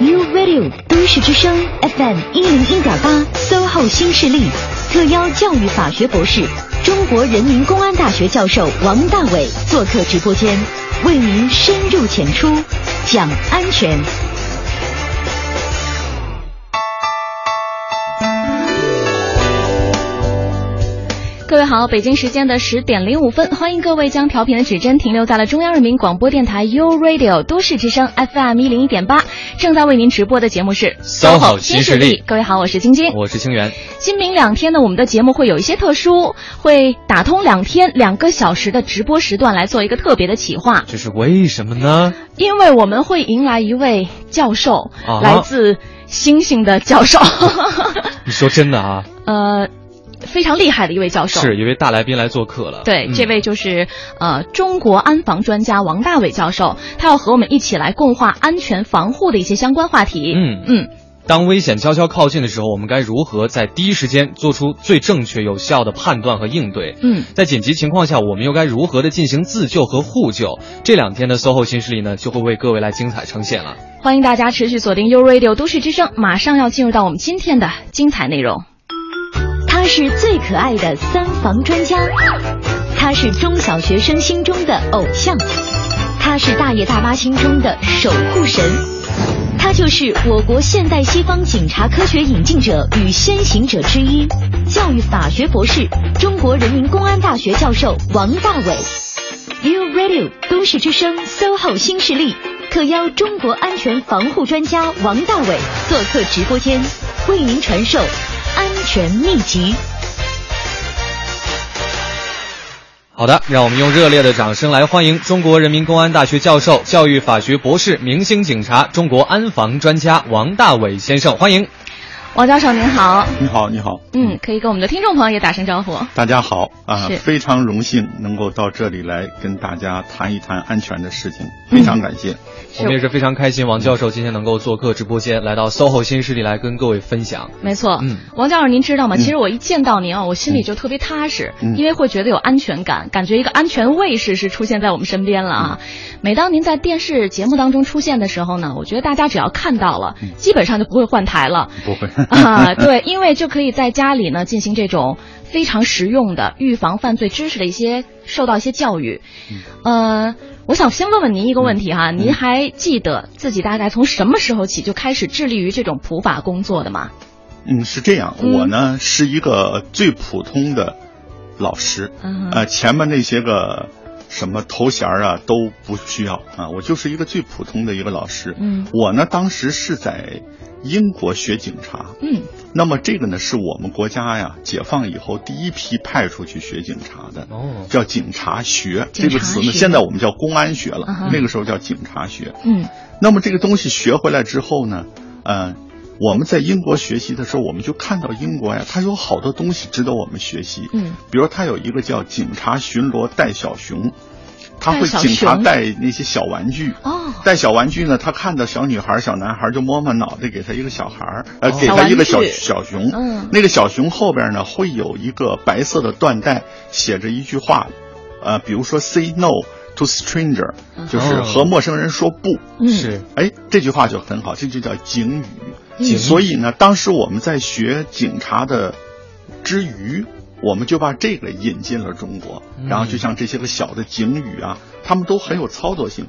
，U Radio 都市之声 FM 一零一点八，SOHO 新势力特邀教育法学博士、中国人民公安大学教授王大伟做客直播间，为您深入浅出讲安全。各位好，北京时间的十点零五分，欢迎各位将调频的指针停留在了中央人民广播电台 U Radio 都市之声 FM 一零一点八，正在为您直播的节目是 SOHO 新势力。各位好，我是晶晶，我是清源。今明两天呢，我们的节目会有一些特殊，会打通两天两个小时的直播时段来做一个特别的企划。这是为什么呢？因为我们会迎来一位教授，啊来自星星的教授。你说真的啊？呃。非常厉害的一位教授，是一位大来宾来做客了。对，嗯这位就是呃中国安防专家王大伟教授，他要和我们一起来共话安全防护的一些相关话题。嗯嗯，当危险悄悄靠近的时候，我们该如何在第一时间做出最正确有效的判断和应对？嗯，在紧急情况下，我们又该如何的进行自救和互救？这两天的 SOHO 新势力呢，就会为各位来精彩呈现了。欢迎大家持续锁定 U Radio 都市之声，马上要进入到我们今天的精彩内容。他是最可爱的三防专家，他是中小学生心中的偶像，他是大爷大妈心中的守护神，他就是我国现代西方警察科学引进者与先行者之一，教育法学博士，中国人民公安大学教授王大伟。U Radio 都市之声 SOHO 新势力。特邀中国安全防护专家王大伟做客直播间，为您传授安全秘籍。好的，让我们用热烈的掌声来欢迎中国人民公安大学教授、教育法学博士、明星警察、中国安防专家王大伟先生，欢迎。王教授您好，你好，你好，嗯，可以跟我们的听众朋友也打声招呼。大家好啊是，非常荣幸能够到这里来跟大家谈一谈安全的事情，非常感谢。我们也是非常开心，王教授今天能够做客直播间，来到 SOHO 新势力来跟各位分享。没错，嗯王教授，您知道吗？嗯其实我一见到您啊，我心里就特别踏实，嗯因为会觉得有安全感，感觉一个安全卫士是出现在我们身边了啊。嗯每当您在电视节目当中出现的时候呢，我觉得大家只要看到了，嗯基本上就不会换台了不会啊。对，因为就可以在家里呢进行这种非常实用的预防犯罪知识的一些受到一些教育。呃，我想先问问您一个问题哈，您还记得自己大概从什么时候起就开始致力于这种普法工作的吗？嗯，是这样，嗯我呢是一个最普通的老师，嗯哼呃，前面那些个什么头衔儿啊都不需要啊，我就是一个最普通的一个老师。嗯我呢当时是在英国学警察，嗯那么这个呢是我们国家呀解放以后第一批派出去学警察的。哦，叫警察学这个词呢，现在我们叫公安学了啊那个时候叫警察学。嗯那么这个东西学回来之后呢，呃，我们在英国学习的时候，我们就看到英国呀，它有好多东西值得我们学习。嗯，比如它有一个叫警察巡逻带小熊，他会警察带那些小玩具。哦，带小玩具呢，他看到小女孩、小男孩就摸摸脑袋，给他一个小孩儿，呃，哦。给他一个小小熊。嗯。那个小熊后边呢会有一个白色的缎带，写着一句话，呃，比如说 “say no to stranger”，就是哦。和陌生人说不。嗯。是。哎，这句话就很好，这就叫警语。警语所以呢，当时我们在学警察的之余，我们就把这个引进了中国。嗯然后就像这些个小的警语啊，他们都很有操作性。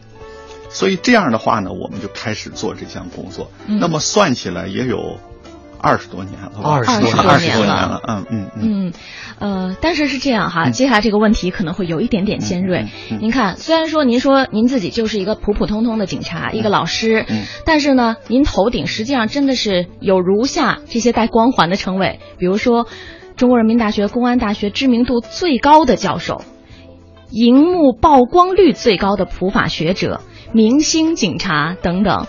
所以这样的话呢，我们就开始做这项工作。嗯那么算起来也有二十多年了吧，20多年二十多年了了。嗯嗯嗯。嗯，呃，但是是这样哈，接下来这个问题可能会有一点点尖锐。嗯嗯嗯您看，虽然说您说您自己就是一个普普通通的警察，一个老师，嗯但是呢，您头顶实际上真的是有如下这些带光环的称谓，比如说中国人民大学公安大学知名度最高的教授，荧幕曝光率最高的普法学者、明星警察等等。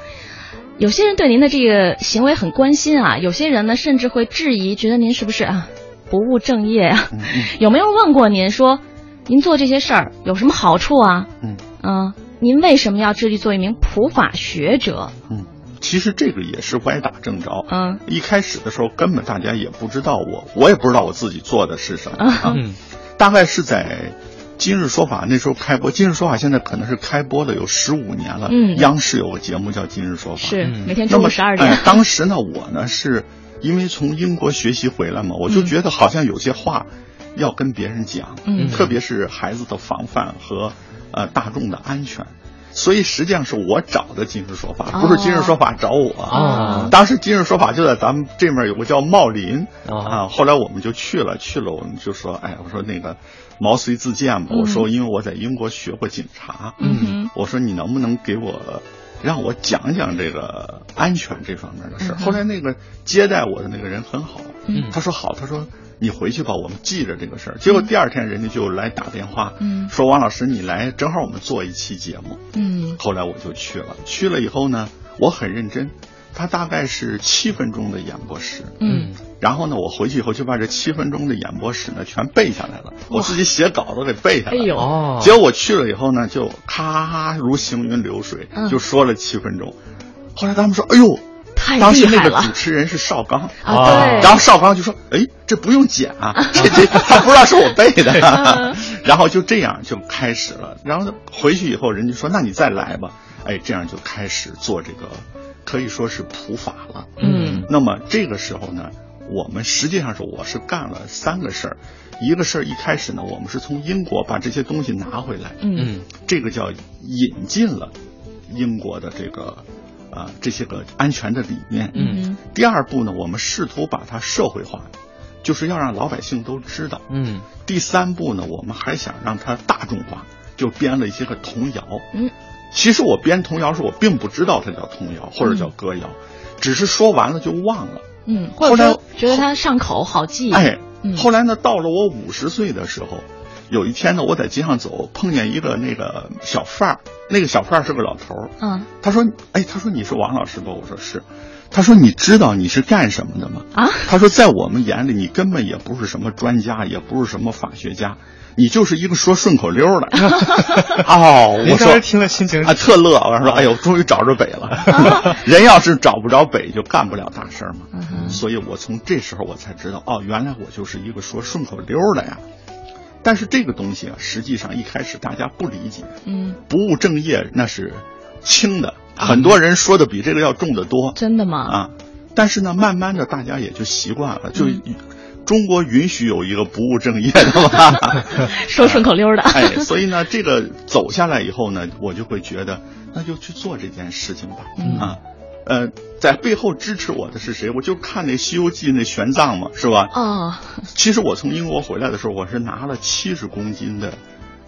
有些人对您的这个行为很关心啊，有些人呢甚至会质疑，觉得您是不是啊不务正业啊？嗯嗯有没有问过您说，您做这些事儿有什么好处啊？嗯嗯、您为什么要致力做一名普法学者？嗯，其实这个也是歪打正着。嗯一开始的时候，根本大家也不知道我，我也不知道我自己做的是什么啊。嗯大概是在今日说法那时候开播，今日说法现在可能是开播的有十五年了。嗯央视有个节目叫今日说法。是嗯每天中午那么十二点哎，。当时呢，我呢是因为从英国学习回来嘛，我就嗯觉得好像有些话要跟别人讲，嗯特别是孩子的防范和呃大众的安全。所以实际上是我找的今日说法，哦。不是今日说法找我。哦。当时今日说法就在咱们这面有个叫茂林哦。啊，后来我们就去了，去了我们就说，哎，我说那个毛遂自荐吧，嗯。我说因为我在英国学过警察，嗯，我说你能不能给我让我讲讲这个安全这方面的事后来那个接待我的那个人很好，嗯。他说好，他说你回去吧，我们记着这个事儿。结果第二天人家就来打电话，嗯。说王老师你来，正好我们做一期节目。嗯。后来我就去了，去了以后呢，我很认真，他大概是七分钟的演播室，嗯。然后呢，我回去以后就把这七分钟的演播室呢全背下来了，我自己写稿子给背下来了。哎呦。哦，结果我去了以后呢，就咔如行云流水嗯，就说了七分钟。后来他们说：“哎呦，太当时那个主持人是邵刚。”啊！对，然后邵刚就说：“哎，这不用剪啊，这这他不知道是我背的。嗯” 然后就这样就开始了。然后回去以后，人家说：“那你再来吧。”哎，这样就开始做这个，可以说是普法了。嗯那么这个时候呢，我们实际上是我是干了三个事儿，一个事儿一开始呢，我们是从英国把这些东西拿回来，嗯嗯这个叫引进了英国的这个啊、这些个安全的理念。嗯第二步呢，我们试图把它社会化，就是要让老百姓都知道。嗯第三步呢，我们还想让它大众化，就编了一些个童谣。嗯其实我编童谣时，我并不知道它叫童谣或者叫歌谣，只是说完了就忘了。嗯，或后来觉得它上口好记。哎嗯，后来呢，到了我五十岁的时候，有一天呢，我在街上走，碰见一个那个小贩儿，那个小贩儿是个老头儿，嗯他说：“哎，他说你是王老师吧？”我说是。他说：“你知道你是干什么的吗？”啊，他说：“在我们眼里，你根本也不是什么专家，也不是什么法学家，你就是一个说顺口溜儿的。”哦，您我说当时听了心情啊，特乐。我说：“哎呦，终于找着北了。啊人要是找不着北，就干不了大事儿嘛。嗯所以我从这时候我才知道，哦，原来我就是一个说顺口溜儿的呀。但是这个东西啊，实际上一开始大家不理解，嗯，不务正业那是轻的，很多人说的比这个要重得多真的吗？啊。但是呢，慢慢的大家也就习惯了，就嗯中国允许有一个不务正业的嘛。说顺口溜的。哎，所以呢，这个走下来以后呢，我就会觉得，那就去做这件事情吧。嗯啊，呃，在背后支持我的是谁？我就看那《西游记》那玄奘嘛，是吧？哦，其实我从英国回来的时候，我是拿了七十公斤的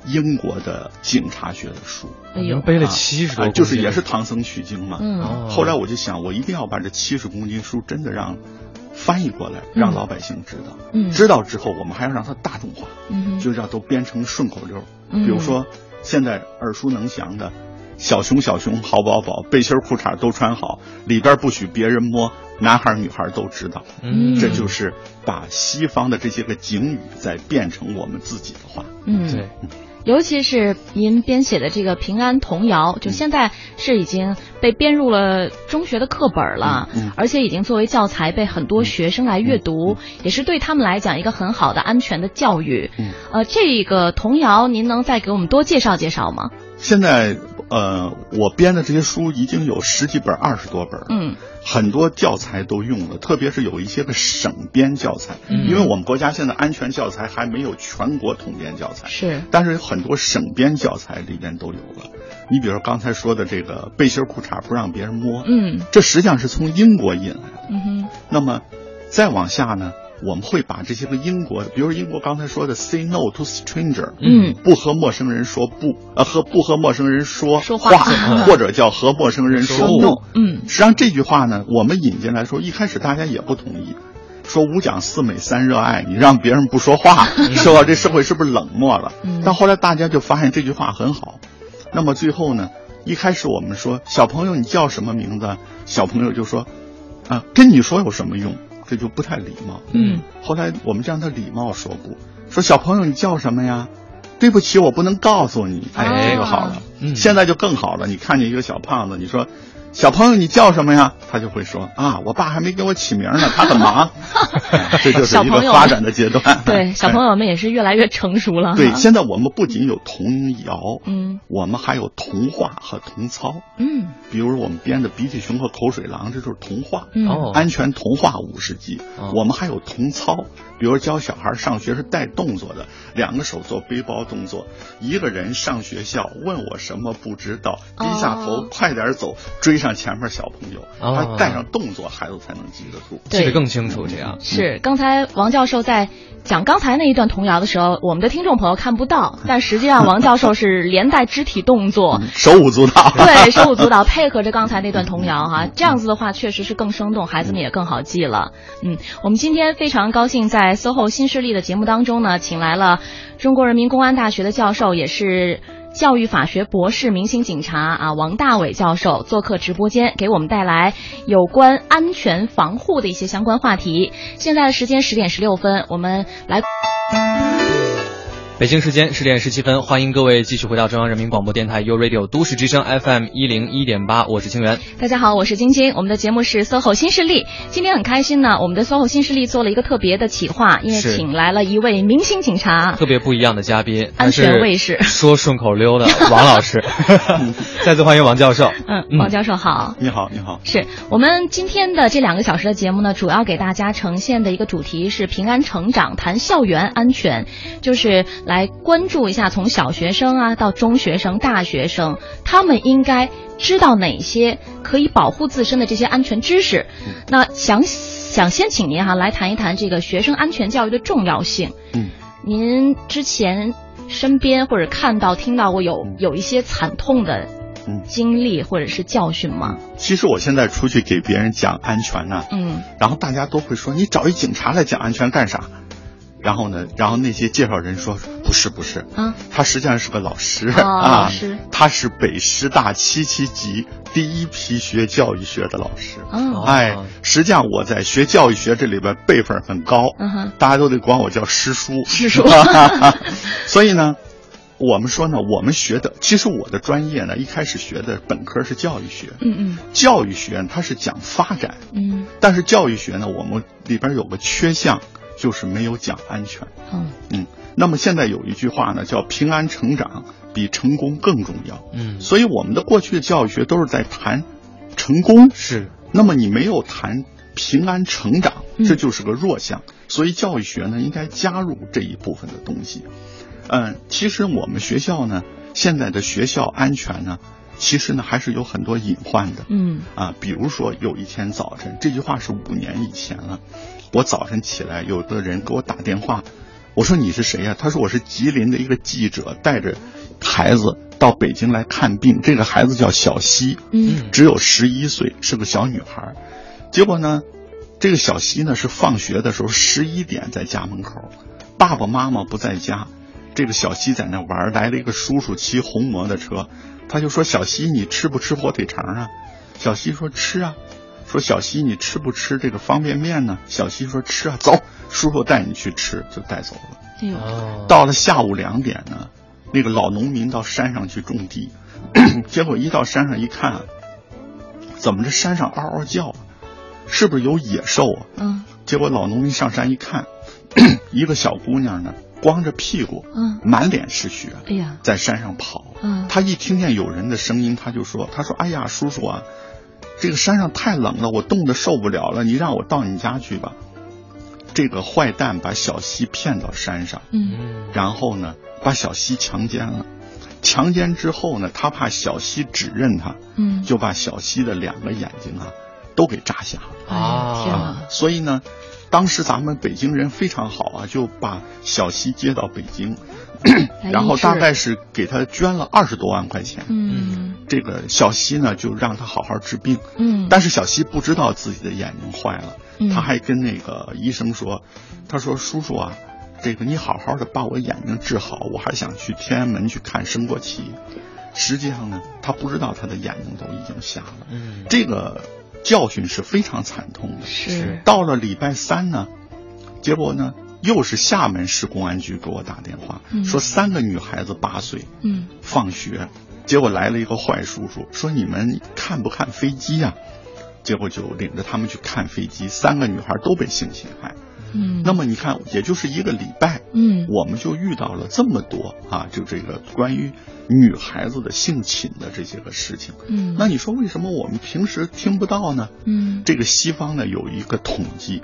英国的警察学的书，哎呦，背了啊七十多公斤，啊就是也是唐僧取经嘛。后来我就想，我一定要把这七十公斤书真的让翻译过来，嗯让老百姓知道。嗯知道之后，我们还要让它大众化。就让都编成顺口溜。嗯比如说现在耳熟能详的“小熊小熊好宝宝，背心裤衩都穿好，里边不许别人摸，男孩女孩都知道。”嗯，这就是把西方的这些个警语再变成我们自己的话。嗯，对，尤其是您编写的这个平安童谣，就现在是已经被编入了中学的课本了，嗯嗯而且已经作为教材被很多学生来阅读，也是对他们来讲一个很好的安全的教育。嗯呃，这个童谣您能再给我们多介绍介绍吗？现在呃，我编的这些书已经有十几本、二十多本。嗯很多教材都用了，特别是有一些个省编教材，嗯因为我们国家现在安全教材还没有全国统编教材，是但是有很多省编教材里边都有了。你比如说刚才说的这个背心裤衩不让别人摸，嗯这实际上是从英国引来的。嗯哼那么再往下呢，我们会把这些个英国，比如说英国刚才说的 “say no to stranger”，嗯不和陌生人说不，呃，和不和陌生人说说话或者叫和陌生人说说 no。嗯实际上这句话呢，我们引进来说，一开始大家也不同意，说五讲四美三热爱，你让别人不说话，是吧？这社会是不是冷漠了？嗯但后来大家就发现这句话很好，那么最后呢，一开始我们说小朋友你叫什么名字？小朋友就说，啊，跟你说有什么用？这就不太礼貌。嗯后来我们就让他礼貌说不，说小朋友你叫什么呀？对不起，我不能告诉你。哎，哦这个好了。嗯现在就更好了。你看见一个小胖子，你说小朋友你叫什么呀？他就会说啊，我爸还没给我起名呢，他很忙。这就是一个发展的阶段。对，小朋友们也是越来越成熟了。对，现在我们不仅有童谣，嗯，我们还有童话和童操。嗯，比如我们编的《鼻涕熊和口水狼》，这就是童话。哦，安全童话五十集。我们还有童操，比如教小孩上学是带动作的，两个手做背包动作，一个人上学校问我什么不知道，低下头快点走，追上前面小朋友，他带上动作，孩子才能记得住，记得更清楚。这样。是。刚才王教授在讲刚才那一段童谣的时候，我们的听众朋友看不到，但实际上王教授是连带肢体动作，手舞足蹈，对，手舞足蹈配合着刚才那段童谣哈，这样子的话确实是更生动，孩子们也更好记了。嗯，我们今天非常高兴在 SOHO 新势力的节目当中呢，请来了中国人民公安大学的教授，也是。教育法学博士、明星警察啊，王大伟教授做客直播间，给我们带来有关安全防护的一些相关话题。现在的时间十点十六分，我们来。北京时间十点十七分，欢迎各位继续回到中央人民广播电台 u Radio 都市之声 FM 一零一点八，我是清源。大家好，我是晶晶。我们的节目是 SOHO 新势力，今天很开心呢。我们的 SOHO 新势力做了一个特别的企划，因为请来了一位明星警察，特别不一样的嘉宾，安全卫士，说顺口溜的 王老师。再次欢迎王教授。嗯，王教授好。你好，你好。是我们今天的这两个小时的节目呢，主要给大家呈现的一个主题是平安成长，谈校园安全，就是来关注。一下，从小学生啊到中学生、大学生，他们应该知道哪些可以保护自身的这些安全知识？那想想先请您哈来谈一谈这个学生安全教育的重要性。嗯，您之前身边或者看到、听到过有有一些惨痛的经历或者是教训吗？其实我现在出去给别人讲安全呢，嗯，然后大家都会说：“你找一警察来讲安全干啥？”然后呢？然后那些介绍人说不是不是啊，他实际上是个老师啊，老师，他是北师大七七级第一批学教育学的老师。哦，哎，实际上我在学教育学这里边辈分很高，大家都得管我叫师叔。师叔，所以呢，我们说呢，我们学的其实我的专业呢，一开始学的本科是教育学。嗯嗯，教育学它是讲发展。嗯，但是教育学呢，我们里边有个缺项。就是没有讲安全，嗯。嗯，那么现在有一句话呢，叫平安成长比成功更重要，嗯，所以我们的过去的教育学都是在谈成功，是，那么你没有谈平安成长，这就是个弱项，所以教育学呢应该加入这一部分的东西，嗯，其实我们学校呢现在的学校安全呢，其实呢还是有很多隐患的，嗯。啊，比如说有一天早晨，这句话是五年以前了。我早晨起来，有的人给我打电话，我说你是谁呀？他说我是吉林的一个记者，带着孩子到北京来看病。这个孩子叫小西，嗯，只有十一岁，是个小女孩。结果呢，这个小西呢是放学的时候十一点在家门口，爸爸妈妈不在家，这个小西在那玩，来了一个叔叔骑红摩托车，他就说小西你吃不吃火腿肠啊？小西说吃啊。说小西，你吃不吃这个方便面呢？小西说吃啊，走，叔叔带你去吃，就带走了。哎呦，到了下午两点呢，那个老农民到山上去种地，结果一到山上一看，怎么这山上嗷嗷叫，啊是不是有野兽啊？嗯，结果老农民上山一看，一个小姑娘呢，光着屁股，嗯，满脸是血，哎呀，在山上跑。嗯，他一听见有人的声音，他就说：“他说，哎呀，叔叔啊。”这个山上太冷了，我冻得受不了了。你让我到你家去吧。这个坏蛋把小西骗到山上，嗯，然后呢，把小西强奸了。强奸之后呢，他怕小西指认他，嗯，就把小西的两个眼睛啊都给扎瞎了。啊，天哪！所以呢，当时咱们北京人非常好啊，就把小西接到北京。然后大概是给他捐了二十多万块钱。嗯，这个小西呢，就让他好好治病。嗯，但是小西不知道自己的眼睛坏了，嗯、他还跟那个医生说：“他说叔叔啊，这个你好好的把我眼睛治好，我还想去天安门去看升国旗。”实际上呢，他不知道他的眼睛都已经瞎了。嗯，这个教训是非常惨痛的。是到了礼拜三呢，结果呢？又是厦门市公安局给我打电话，说三个女孩子八岁，嗯，放学结果来了一个坏叔叔，说你们看不看飞机呀、结果就领着他们去看飞机，三个女孩都被性侵害。嗯，那么你看，也就是一个礼拜，嗯。我们就遇到了这么多啊，就这个关于女孩子的性侵的这些个事情。嗯，那你说为什么我们平时听不到呢？嗯。这个西方呢有一个统计，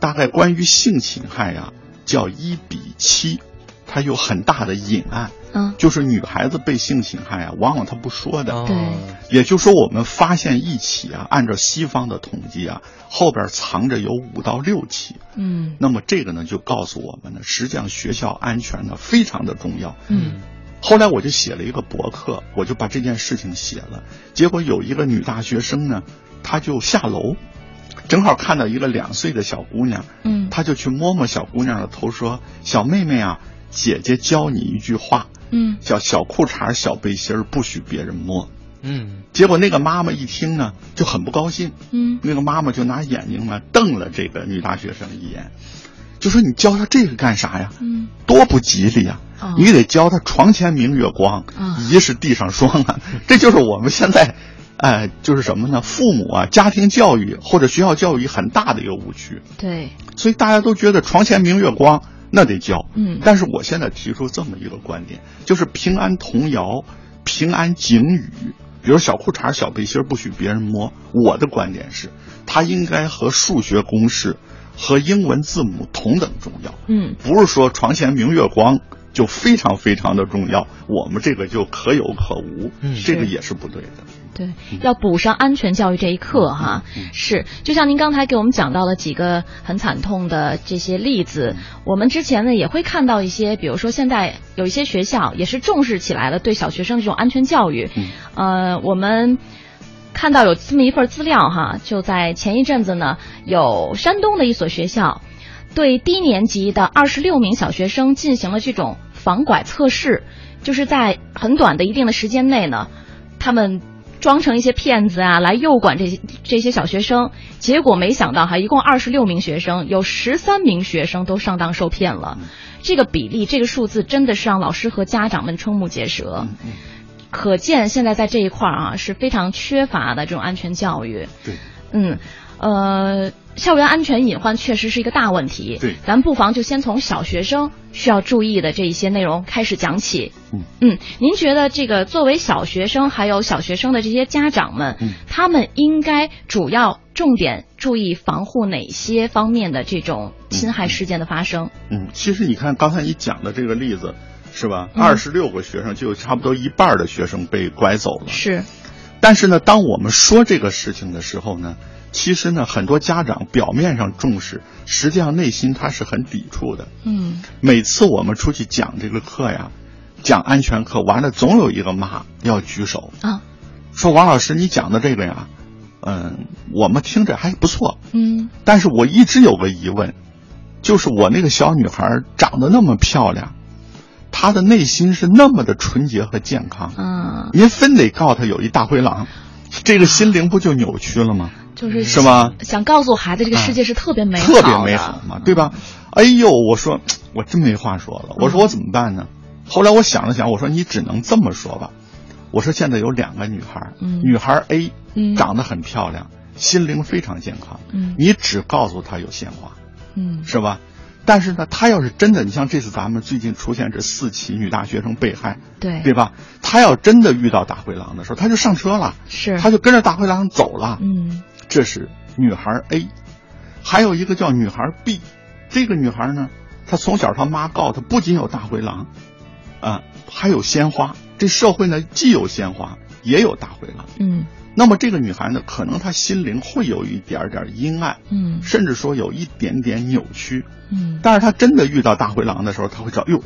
大概关于性侵害呀、叫一比七，它有很大的隐案，嗯就是女孩子被性侵害啊，往往她不说的。哦对也就是说，我们发现一起啊，按照西方的统计啊，后边藏着有五到六起。嗯那么这个呢，就告诉我们呢，实际上学校安全呢非常的重要。嗯后来我就写了一个博客，我就把这件事情写了。结果有一个女大学生呢，她就下楼，正好看到一个两岁的小姑娘，嗯她就去摸摸小姑娘的头，说：“小妹妹啊，姐姐教你一句话，嗯叫小裤衩、小背心儿不许别人摸。”嗯结果那个妈妈一听呢，就很不高兴。嗯那个妈妈就拿眼睛呢瞪了这个女大学生一眼，就说：“你教她这个干啥呀？嗯多不吉利呀！哦你得教她床前明月光，啊疑是地上霜啊！这就是我们现在，哎，就是什么呢？父母啊，家庭教育或者学校教育很大的一个误区，对所以大家都觉得床前明月光那得教。嗯但是我现在提出这么一个观点，就是平安童谣、平安警语，比如小裤衩、小背心不许别人摸。我的观点是，它应该和数学公式和英文字母同等重要。嗯不是说床前明月光就非常非常的重要，我们这个就可有可无，嗯这个也是不对的。对，要补上安全教育这一课哈。是，就像您刚才给我们讲到了几个很惨痛的这些例子，我们之前呢也会看到一些，比如说现在有一些学校也是重视起来了对小学生这种安全教育。嗯呃，我们。看到有这么一份资料哈，就在前一阵子呢，有山东的一所学校，对低年级的二十六名小学生进行了这种防拐测试，就是在很短的一定的时间内呢，他们装成一些骗子啊，来诱拐这些这些小学生。结果没想到哈，一共二十六名学生，有十三名学生都上当受骗了。这个比例，这个数字真的是让老师和家长们瞠目结舌。嗯可见现在在这一块儿啊是非常缺乏的这种安全教育。对，嗯，呃，校园安全隐患确实是一个大问题。对咱不妨就先从小学生需要注意的这一些内容开始讲起。嗯嗯，您觉得这个作为小学生还有小学生的这些家长们，嗯他们应该主要重点注意防护哪些方面的这种侵害事件的发生？嗯，其实你看刚才你讲的这个例子，是吧？嗯二十六个学生，就有差不多一半的学生被拐走了。是，但是呢，当我们说这个事情的时候呢，其实呢，很多家长表面上重视，实际上内心他是很抵触的。嗯每次我们出去讲这个课呀，讲安全课，完了总有一个妈要举手，啊，说王老师你讲的这个呀，嗯，我们听着还不错，嗯但是我一直有个疑问，就是我那个小女孩长得那么漂亮，她的内心是那么的纯洁和健康，嗯，您非得告她有一大灰狼，这个心灵不就扭曲了吗？就是是吗？想告诉孩子，这个世界是特别美好的，特别美好嘛，对吧？哎呦，我说 我真没话说了，我说我怎么办呢？后来我想了想，我说你只能这么说吧。我说现在有两个女孩，嗯女孩 A 嗯长得很漂亮，心灵非常健康，嗯你只告诉她有鲜花，嗯是吧？但是呢，她要是真的，你像这次咱们最近出现这四起女大学生被害，对对吧？她要真的遇到大灰狼的时候，她就上车了，是，她就跟着大灰狼走了。嗯这是女孩 A，还有一个叫女孩 B。这个女孩呢，她从小她妈告她，不仅有大灰狼，啊，还有鲜花。这社会呢，既有鲜花，也有大灰狼。嗯那么这个女孩呢，可能她心灵会有一点点阴暗，嗯甚至说有一点点扭曲。嗯但是她真的遇到大灰狼的时候，她会知道，哟，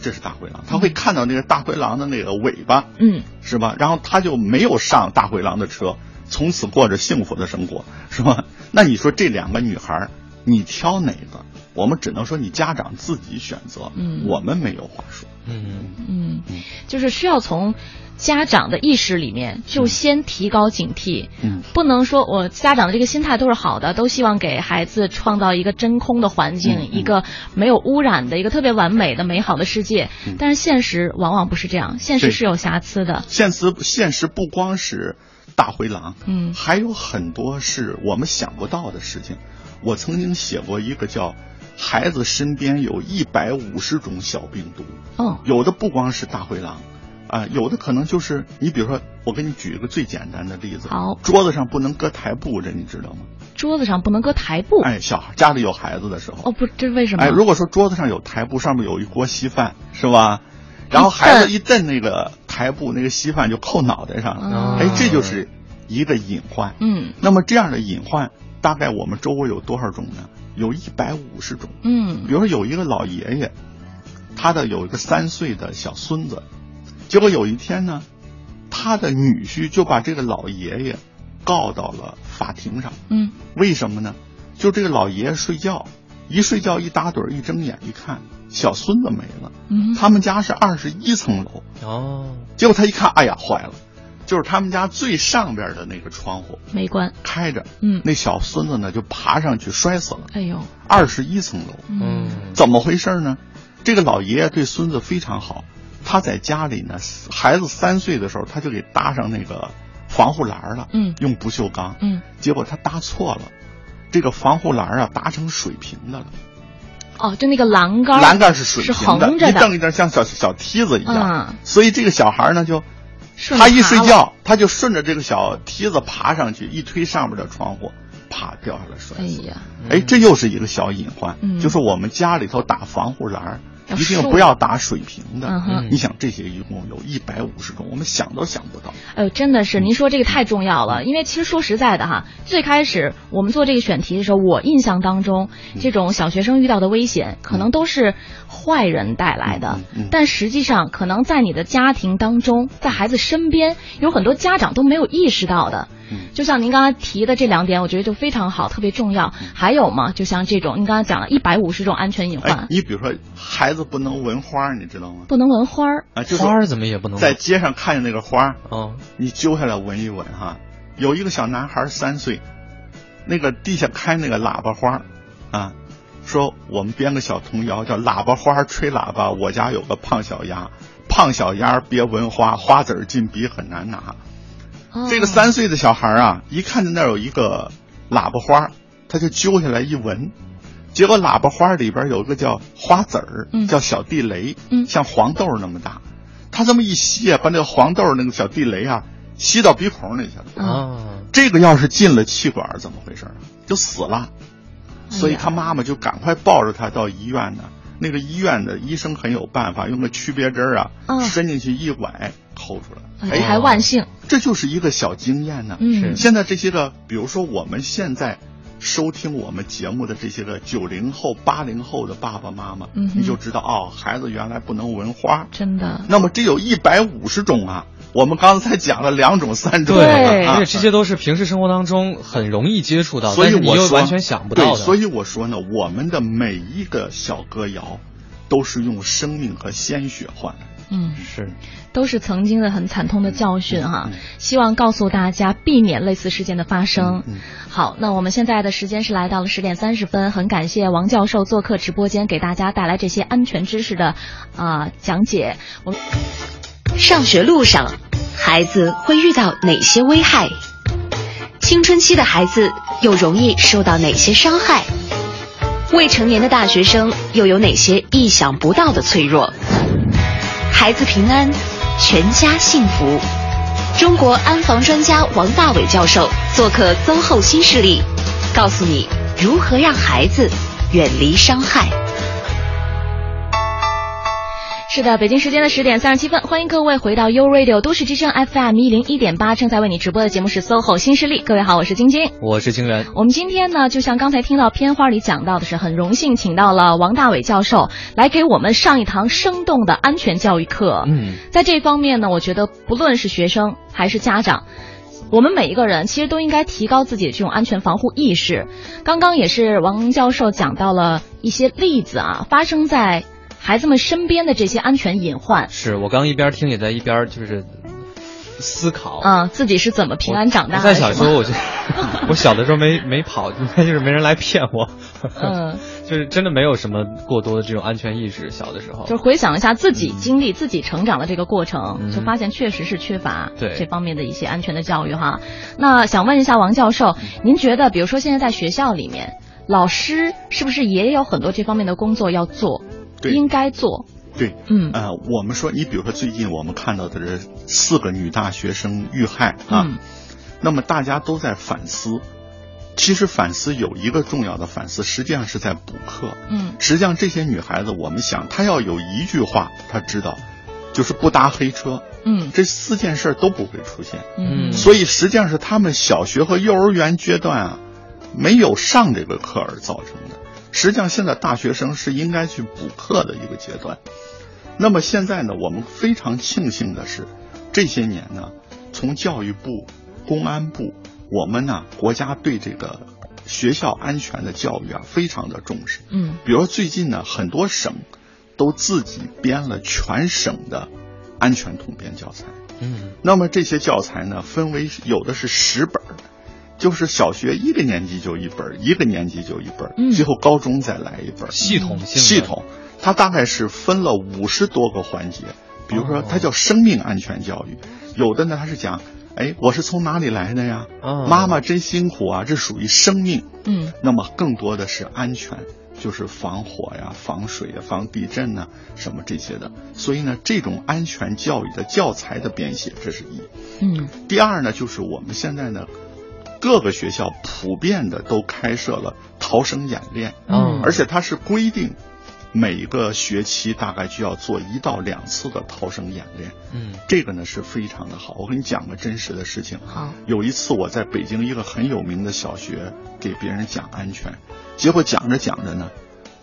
这是大灰狼。她会看到那个大灰狼的那个尾巴，嗯是吧？然后她就没有上大灰狼的车，从此过着幸福的生活，是吧？那你说这两个女孩，你挑哪个？我们只能说你家长自己选择，嗯我们没有话说。嗯嗯，就是需要从家长的意识里面就先提高警惕，嗯，不能说我家长的这个心态都是好的，都希望给孩子创造一个真空的环境，嗯嗯一个没有污染的一个特别完美的美好的世界。嗯但是现实往往不是这样，现实是有瑕疵的。现实现实不光是大灰狼，嗯还有很多是我们想不到的事情。我曾经写过一个叫“孩子身边有一百五十种小病毒”，哦，有的不光是大灰狼，啊、有的可能就是你比如说，我给你举一个最简单的例子，好桌子上不能搁台布，这你知道吗？桌子上不能搁台布。哎，小孩家里有孩子的时候，哦，不，这是为什么？哎，如果说桌子上有台布，上面有一锅稀饭，是吧？然后孩子一蹬那个台布，那个稀饭就扣脑袋上了，哦哎，这就是一个隐患。嗯那么这样的隐患，大概我们周围有多少种呢？有一百五十种。嗯比如说有一个老爷爷，他的有一个三岁的小孙子，结果有一天呢，他的女婿就把这个老爷爷告到了法庭上。嗯为什么呢？就这个老爷爷睡觉，一睡觉一打盹，一睁眼一看，小孙子没了。嗯，他们家是二十一层楼，哦，结果他一看，哎呀，坏了，就是他们家最上边的那个窗户没关。开着，嗯，那小孙子呢就爬上去摔死了，哎呦，二十一层楼。嗯怎么回事呢？这个老爷爷对孙子非常好，他在家里呢，孩子三岁的时候他就给搭上那个防护栏了，嗯用不锈钢，嗯，结果他搭错了，这个防护栏啊搭成水平的了，哦，就那个栏杆，栏杆是水平的，一蹬一蹬像小小梯子一样，嗯所以这个小孩呢就。他一，睡觉，他就顺着这个小梯子爬上去，一推上面的窗户，啪掉下来摔死。哎呀，哎，这又是一个小隐患，嗯就是我们家里头打防护栏一定不要打水平的。嗯你想这些一共有一百五十种，我们想都想不到。哎呦，真的是，您说这个太重要了，因为其实说实在的哈，最开始我们做这个选题的时候，我印象当中，这种小学生遇到的危险，可能都是坏人带来的嗯嗯嗯，但实际上，可能在你的家庭当中，在孩子身边，有很多家长都没有意识到的。嗯就像您刚才提的这两点，我觉得就非常好，特别重要。还有吗，就像这种，您刚才讲了一百五十种安全隐哎患，，你比如说孩子不能闻花，你知道吗？不能闻花儿。啊，就是花儿怎么也不能在街上看见那个花儿，哦，你揪下来闻一闻哈。有一个小男孩三岁，那个地下开那个喇叭花啊，说我们编个小童谣叫“喇叭花吹喇叭，我家有个胖小鸭，胖小鸭别闻花，花籽儿进鼻很难拿。”哦这个三岁的小孩啊，一看见那儿有一个喇叭花，他就揪下来一闻，结果喇叭花里边有个叫花籽儿，嗯叫小地雷，嗯像黄豆那么大。他这么一吸啊，把那个黄豆那个小地雷啊吸到鼻孔里去了。嗯啊，这个要是进了气管，怎么回事啊？就死了。所以他妈妈就赶快抱着他到医院呢。那个医院的医生很有办法，用个区别针啊，嗯伸进去一崴，抠出来。哎还万幸，这就是一个小经验呢。嗯现在这些个，比如说我们现在收听我们节目的这些个九零后、八零后的爸爸妈妈，嗯你就知道哦，孩子原来不能闻花。真的。那么这有一百五十种啊，我们刚才讲了两种、三种，对啊而且这些都是平时生活当中很容易接触到，所以但是你我说又完全想不到所以我说呢，我们的每一个小歌谣，都是用生命和鲜血换来的。嗯，是都是曾经的很惨痛的教训哈、嗯嗯希望告诉大家避免类似事件的发生。嗯嗯好，那我们现在的时间是来到了十点三十分，很感谢王教授做客直播间，给大家带来这些安全知识的啊、讲解。我们上学路上，孩子会遇到哪些危害？青春期的孩子又容易受到哪些伤害？未成年的大学生又有哪些意想不到的脆弱？孩子平安，全家幸福。中国安防专家王大伟教授做客增厚新势力，告诉你如何让孩子远离伤害。是的，北京时间的十点三十七分，欢迎各位回到 U Radio 都市之声 FM 一零一点八，正在为你直播的节目是 SOHO 新势力。各位好，我是晶晶。我是清源。我们今天呢，就像刚才听到片花里讲到的是，很荣幸请到了王大伟教授来给我们上一堂生动的安全教育课。嗯，在这方面呢，我觉得不论是学生还是家长。我们每一个人其实都应该提高自己的这种安全防护意识。刚刚也是王教授讲到了一些例子啊，发生在孩子们身边的这些安全隐患。是我刚一边听也在一边就是思考啊，自己是怎么平安长大的？在小时候，我就 我小的时候没没跑，应该就是没人来骗我。嗯，就是真的没有什么过多的这种安全意识。小的时候，就是回想一下自己经历、自己成长的这个过程，就发现确实是缺乏对这方面的一些安全的教育哈。那想问一下王教授，您觉得，比如说现在在学校里面，老师是不是也有很多这方面的工作要做？对应该做。对，嗯呃，我们说，你比如说最近我们看到的这四个女大学生遇害啊，嗯那么大家都在反思。其实反思有一个重要的反思，实际上是在补课。嗯实际上这些女孩子，我们想，她要有一句话，她知道，就是不搭黑车，嗯这四件事都不会出现。嗯所以实际上是他们小学和幼儿园阶段啊，没有上这个课而造成的。实际上现在大学生是应该去补课的一个阶段。那么现在呢，我们非常庆幸的是，这些年呢，从教育部、公安部，我们呢国家对这个学校安全的教育啊非常的重视。嗯比如最近呢，很多省都自己编了全省的安全统编教材。嗯那么这些教材呢，分为有的是十本儿，就是小学一个年级就一本儿，一个年级就一本最后高中再来一本。系统性系统，它大概是分了五十多个环节。比如说哦，它叫生命安全教育，有的呢，它是讲，哎，我是从哪里来的呀？哦妈妈真辛苦啊，这属于生命。嗯那么更多的是安全，就是防火呀、防水呀、防地震呐、什么这些的。所以呢，这种安全教育的教材的编写，这是一。嗯第二呢，就是我们现在呢，各个学校普遍的都开设了逃生演练，嗯而且它是规定每个学期大概就要做一到两次的逃生演练。嗯这个呢是非常的好。我给你讲个真实的事情。好有一次我在北京一个很有名的小学给别人讲安全，结果讲着讲着呢，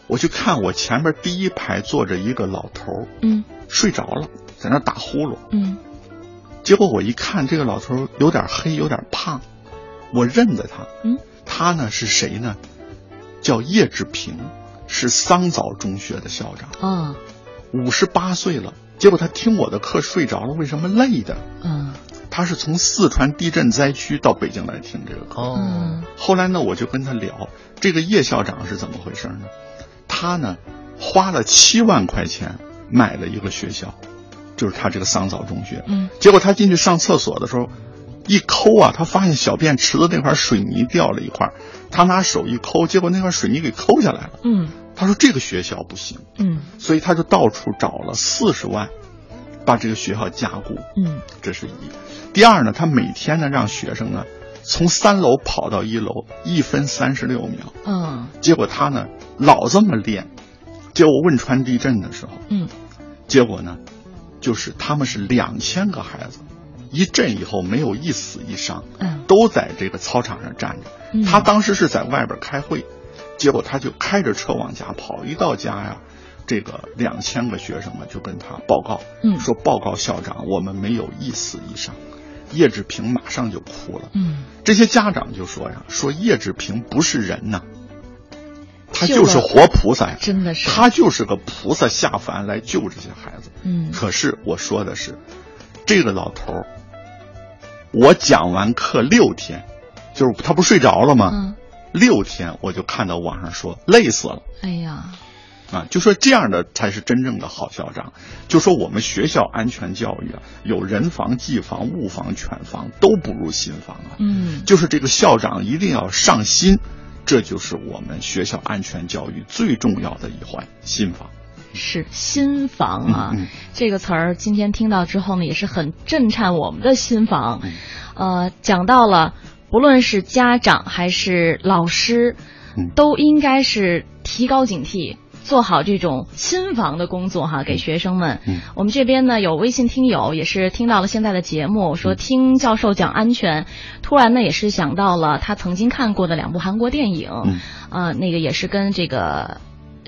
我就看我前面第一排坐着一个老头嗯睡着了，在那打呼噜。嗯结果我一看，这个老头有点黑，有点胖，我认得他。嗯，他呢是谁呢？叫叶志平，是桑枣中学的校长，哦五十八岁了。结果他听我的课睡着了，为什么累的？嗯他是从四川地震灾区到北京来听这个课。哦嗯后来呢，我就跟他聊，这个叶校长是怎么回事呢？他呢花了七万块钱买了一个学校，就是他这个桑枣中学。嗯结果他进去上厕所的时候，一抠啊，他发现小便池子那块水泥掉了一块，他拿手一抠，结果那块水泥给抠下来了。嗯他说这个学校不行，嗯所以他就到处找了四十万，把这个学校加固。嗯这是一。第二呢，他每天呢让学生呢从三楼跑到一楼，一分三十六秒。嗯结果他呢老这么练，结果汶川地震的时候，嗯结果呢就是他们是两千个孩子，一震以后没有一死一伤，嗯都在这个操场上站着。嗯他当时是在外边开会，结果他就开着车往家跑，一到家呀。这个两千个学生们就跟他报告，嗯说报告校长，我们没有一死一伤。叶志平马上就哭了，嗯这些家长就说呀，说叶志平不是人呐，他就是活菩萨呀，真的是他就是个菩萨下凡来救这些孩子。嗯可是我说的是，这个老头儿，我讲完课六天，就是他不睡着了吗？嗯六天我就看到网上说累死了。哎呀啊，就说这样的才是真正的好校长。就说我们学校安全教育啊，有人防、技防、物防、犬防，都不如心防啊。嗯就是这个校长一定要上心，这就是我们学校安全教育最重要的一环——心防。是新房啊，嗯嗯。这个词儿今天听到之后呢，也是很震颤我们的心房。嗯。呃，讲到了，不论是家长还是老师，嗯。都应该是提高警惕。做好这种新房的工作哈，给学生们。嗯。我们这边呢有微信听友也是听到了现在的节目，说听教授讲安全，突然呢也是想到了他曾经看过的两部韩国电影，嗯。呃，那个也是跟这个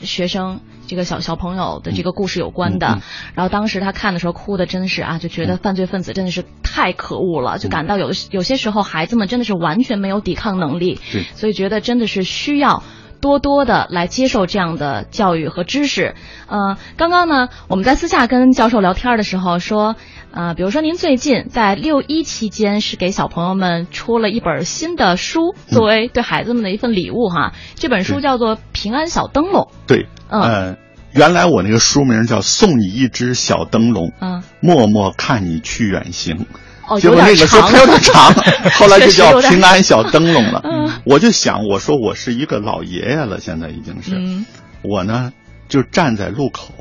学生这个小小朋友的这个故事有关的。嗯嗯然后当时他看的时候哭的真是啊，就觉得犯罪分子真的是太可恶了，就感到有有些时候孩子们真的是完全没有抵抗能力，对所以觉得真的是需要多多的来接受这样的教育和知识。呃，刚刚呢，我们在私下跟教授聊天的时候说，呃，比如说您最近在六一期间是给小朋友们出了一本新的书，作为对孩子们的一份礼物哈。这本书叫做《平安小灯笼》。对，嗯，原来我那个书名叫《送你一只小灯笼》，嗯，默默看你去远行。哦，结果那个书有点长，后来就叫平安小灯笼了。嗯，我就想，我说我是一个老爷爷了，现在已经是。嗯，我呢就站在路口，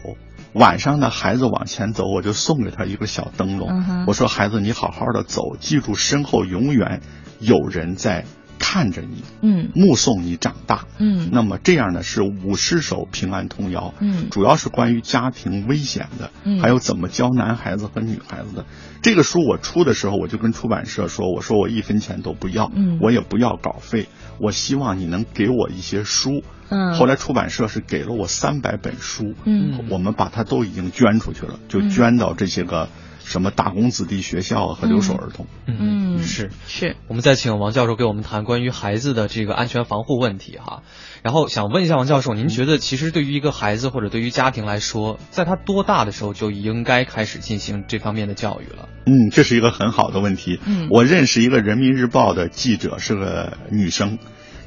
晚上呢孩子往前走，我就送给他一个小灯笼。嗯、我说孩子，你好好的走，记住身后永远有人在。看着你，嗯，目送你长大，嗯，那么这样呢是五十首平安童谣，嗯，主要是关于家庭危险的，嗯，还有怎么教男孩子和女孩子的。这个书我出的时候，我就跟出版社说，我说我一分钱都不要，嗯，我也不要稿费，我希望你能给我一些书，嗯，后来出版社是给了我三百本书，嗯，我们把它都已经捐出去了，就捐到这些个。什么打工子弟学校和留守儿童？嗯，是是。我们再请王教授给我们谈关于孩子的这个安全防护问题哈。然后想问一下王教授，您觉得其实对于一个孩子或者对于家庭来说，在他多大的时候就应该开始进行这方面的教育了？嗯，这是一个很好的问题。嗯，我认识一个人民日报的记者，是个女生。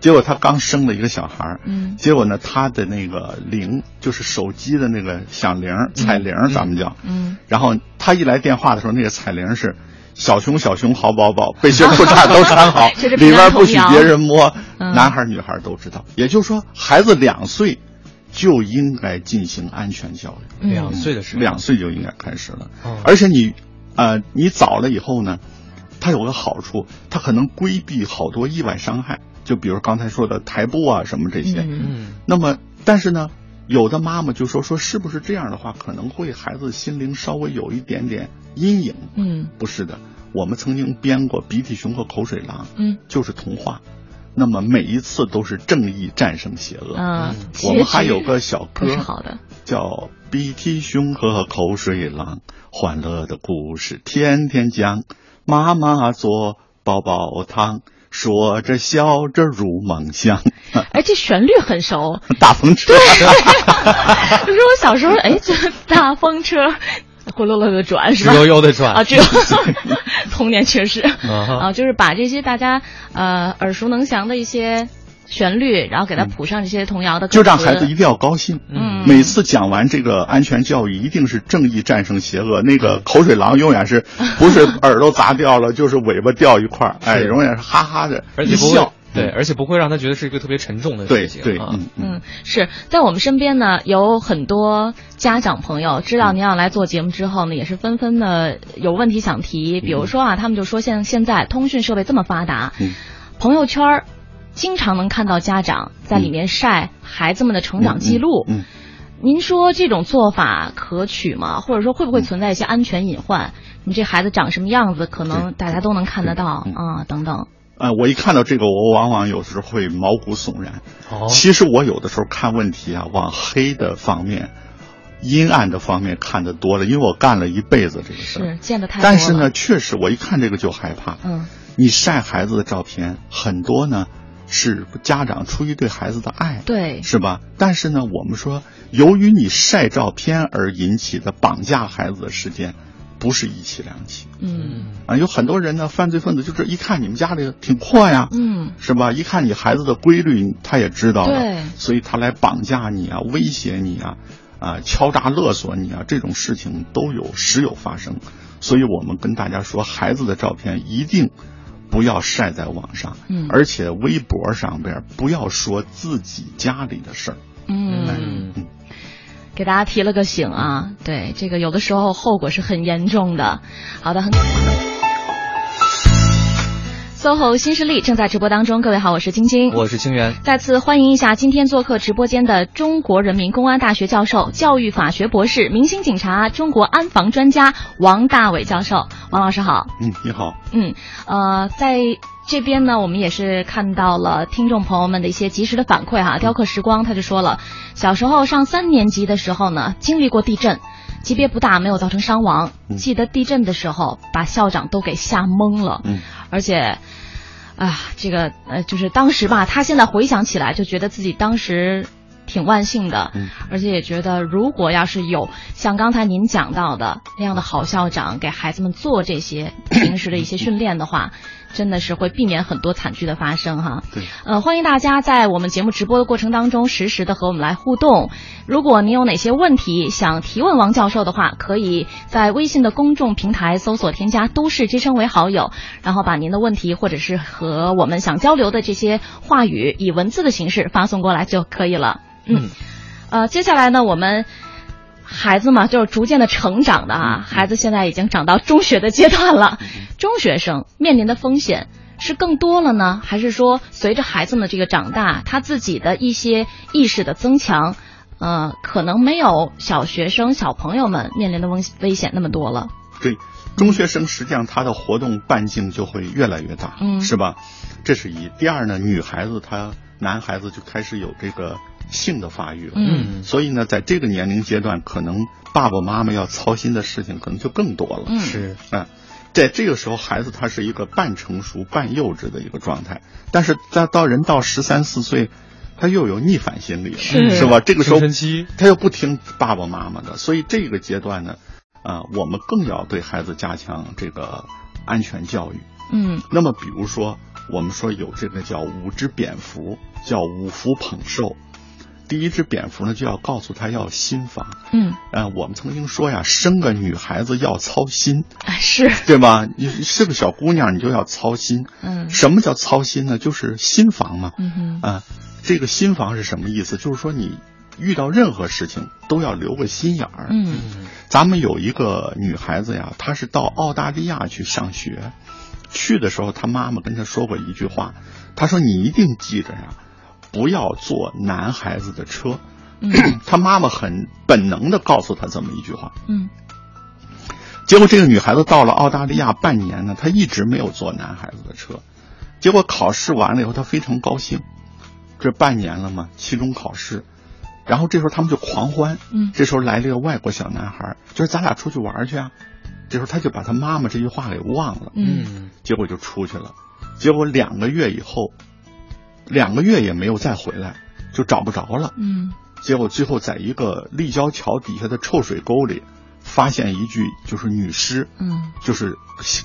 结果他刚生了一个小孩嗯，结果呢，他的那个铃就是手机的那个响铃、彩铃，咱们叫，嗯，然后他一来电话的时候，那个彩铃是小熊小熊好宝宝，背心裤衩都穿好，里边不许别人摸，男孩女孩都知道。也就是说，孩子两岁就应该进行安全教育，两岁的时候，两岁就应该开始了，而且你，呃，你早了以后呢，它有个好处，它可能规避好多意外伤害。就比如刚才说的台步啊什么这些，嗯，那么但是呢，有的妈妈就说说是不是这样的话，可能会孩子心灵稍微有一点点阴影，嗯，不是的，我们曾经编过鼻涕熊和口水狼，嗯，就是童话，那么每一次都是正义战胜邪恶，嗯，我们还有个小歌，好的，叫鼻涕熊和口水狼，欢乐的故事天天讲，妈妈做宝宝汤。说着笑着入梦乡，哎，这旋律很熟。大风车，对 就是我小时候，哎，这大风车，呼噜噜的转是吧？悠悠的转啊，只有童年确实啊，就是把这些大家呃耳熟能详的一些。旋律，然后给他谱上这些童谣的歌就让孩子一定要高兴。嗯，每次讲完这个安全教育，一定是正义战胜邪恶。那个 口水狼永远是不是耳朵砸掉了，就是尾巴掉一块儿，哎，永远是哈哈的，而且不会对，而且不会让他觉得是一个特别沉重的事情。对对，嗯嗯，是在我们身边呢，有很多家长朋友知道您要来做节目之后呢，也是纷纷的有问题想提。比如说啊，他们就说，现现在通讯设备这么发达，朋友圈儿。经常能看到家长在里面晒孩子们的成长记录，嗯，您说这种做法可取吗？或者说会不会存在一些安全隐患？你这孩子长什么样子，可能大家都能看得到啊，等等。呃，我一看到这个，我往往有时候会毛骨悚然。哦，其实我有的时候看问题啊，往黑的方面、阴暗的方面看的多了，因为我干了一辈子这个事儿，是见的太多但是呢，确实我一看这个就害怕。嗯，你晒孩子的照片很多呢。是家长出于对孩子的爱，对，是吧？但是呢，我们说，由于你晒照片而引起的绑架孩子的事件，不是一起两起。嗯，啊，有很多人呢，犯罪分子就是一看你们家里挺阔呀，嗯，是吧？一看你孩子的规律，他也知道了，对，所以他来绑架你啊，威胁你啊，啊，敲诈勒索你啊，这种事情都有时有发生。所以我们跟大家说，孩子的照片一定。不要晒在网上，嗯，而且微博上边不要说自己家里的事儿，嗯，给大家提了个醒啊，对，这个有的时候后果是很严重的。好的，很。SOHO 新势力正在直播当中，各位好，我是晶晶，我是清源，再次欢迎一下今天做客直播间的中国人民公安大学教授、教育法学博士、明星警察、中国安防专家王大伟教授，王老师好。嗯，你好。嗯，呃，在这边呢，我们也是看到了听众朋友们的一些及时的反馈哈。雕刻时光他就说了，小时候上三年级的时候呢，经历过地震，级别不大，没有造成伤亡。记得地震的时候，把校长都给吓懵了。嗯，而且。啊，这个呃，就是当时吧，他现在回想起来，就觉得自己当时挺万幸的，嗯而且也觉得如果要是有像刚才您讲到的那样的好校长给孩子们做这些平时的一些训练的话，真的是会避免很多惨剧的发生哈。对，呃，欢迎大家在我们节目直播的过程当中，实时的和我们来互动。如果您有哪些问题想提问王教授的话，可以在微信的公众平台搜索添加“都市之声”为好友，然后把您的问题或者是和我们想交流的这些话语以文字的形式发送过来就可以了。嗯，呃，接下来呢，我们。孩子嘛，就是逐渐的成长的啊。孩子现在已经长到中学的阶段了，中学生面临的风险是更多了呢，还是说随着孩子们这个长大，他自己的一些意识的增强，呃，可能没有小学生小朋友们面临的危危险那么多了？对，中学生实际上他的活动半径就会越来越大，嗯是吧？这是一。第二呢，女孩子她男孩子就开始有这个性的发育了，嗯所以呢，在这个年龄阶段，可能爸爸妈妈要操心的事情可能就更多了。嗯是啊，在这个时候，孩子他是一个半成熟、半幼稚的一个状态，但是在到人到十三四岁，他又有逆反心理了，是是吧？这个时候青春期他又不听爸爸妈妈的，所以这个阶段呢，啊、我们更要对孩子加强这个安全教育。嗯那么，比如说，我们说有这个叫五只蝙蝠，叫五福捧寿。第一只蝙蝠呢，就要告诉他要心防。嗯，呃，我们曾经说呀，生个女孩子要操心，啊是，对吧？你是个小姑娘，你就要操心。嗯什么叫操心呢？就是心防嘛。嗯哼啊，这个心防是什么意思？就是说你遇到任何事情都要留个心眼儿。嗯咱们有一个女孩子呀，她是到澳大利亚去上学，去的时候她妈妈跟她说过一句话，她说你一定记着呀，不要坐男孩子的车。嗯 她妈妈很本能的告诉他这么一句话，嗯结果这个女孩子到了澳大利亚半年呢，她一直没有坐男孩子的车。结果考试完了以后，她非常高兴，这半年了嘛，期中考试，然后这时候他们就狂欢。嗯这时候来了一个外国小男孩，就是咱俩出去玩去啊。这时候他就把他妈妈这句话给忘了，嗯结果就出去了。结果两个月以后，两个月也没有再回来，就找不着了。嗯。结果最后在一个立交桥底下的臭水沟里，发现一具就是女尸，嗯，就是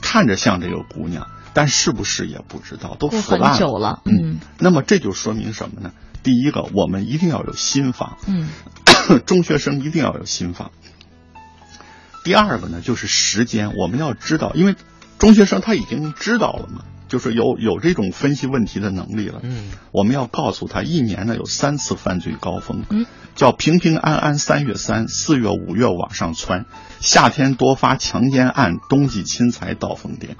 看着像这个姑娘，但是不是也不知道，都过很腐烂久了，那么这就说明什么呢？第一个，我们一定要有心房，嗯。中学生一定要有心房。第二个呢，就是时间，我们要知道，因为中学生他已经知道了嘛，就是有有这种分析问题的能力了。嗯我们要告诉他，一年呢有三次犯罪高峰，嗯，叫平平安安三月三，四月五月往上窜，夏天多发强奸案，冬季侵财到疯癫。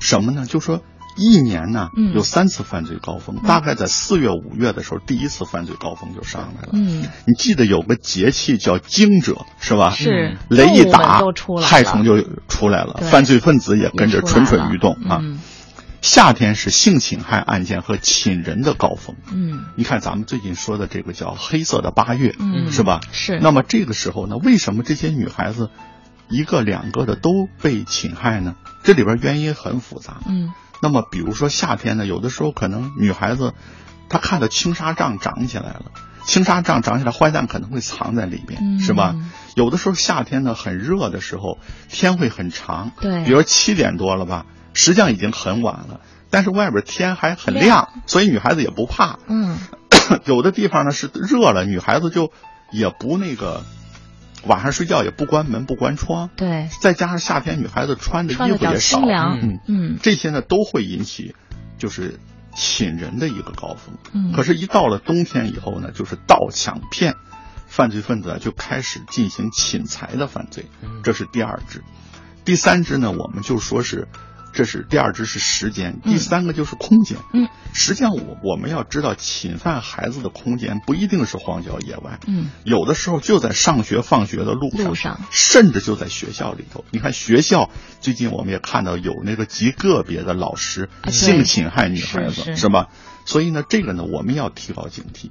什么呢？就说一年呢嗯有三次犯罪高峰，大概在四月五月的时候，第一次犯罪高峰就上来了。嗯你记得有个节气叫惊蛰，是吧？是雷一打害虫就出来了，犯罪分子也跟着蠢蠢欲动啊。嗯夏天是性侵害案件和侵人的高峰。嗯你看咱们最近说的这个叫黑色的八月，嗯是吧？是那么这个时候呢，为什么这些女孩子一个两个的都被侵害呢？这里边原因很复杂。嗯那么比如说夏天呢，有的时候可能女孩子她看到青纱帐长起来了，青纱帐长起来，坏蛋可能会藏在里边，嗯是吧？有的时候夏天呢很热的时候，天会很长，对比如七点多了吧，实际上已经很晚了，但是外边天还很亮，亮。所以女孩子也不怕。嗯。有的地方呢是热了，女孩子就也不那个晚上睡觉也不关门不关窗，对，再加上夏天女孩子穿的衣服也少，嗯，嗯。这些呢都会引起就是侵人的一个高峰。嗯，可是，一到了冬天以后呢，就是盗抢骗，犯罪分子啊就开始进行侵财的犯罪，嗯。这是第二支。第三支呢，我们就说是，这是第二支是时间，嗯第三个就是空间。嗯，实际上我我们要知道，侵犯孩子的空间不一定是荒郊野外，嗯有的时候就在上学放学的路上，路上甚至就在学校里头。你看学校最近我们也看到有那个极个别的老师性侵害女孩子，是是吧？所以呢，这个呢我们要提高警惕。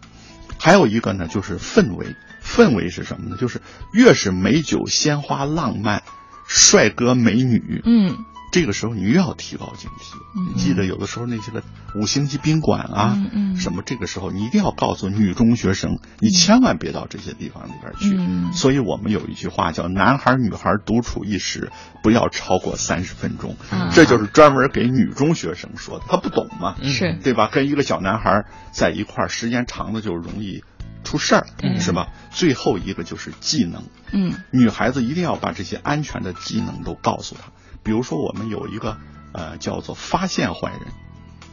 还有一个呢，就是氛围。氛围是什么呢？就是越是美酒鲜花浪漫，帅哥美女，嗯这个时候你又要提高警惕。嗯记得有的时候那些个五星级宾馆啊，什么这个时候你一定要告诉女中学生，你千万别到这些地方里边去。嗯所以我们有一句话叫“男孩女孩独处一室，不要超过三十分钟”，啊这就是专门给女中学生说的。他不懂嘛，嗯是对吧？跟一个小男孩在一块儿时间长了就容易出事儿，是吧？最后一个就是技能，嗯女孩子一定要把这些安全的技能都告诉她。比如说，我们有一个呃叫做发现坏人，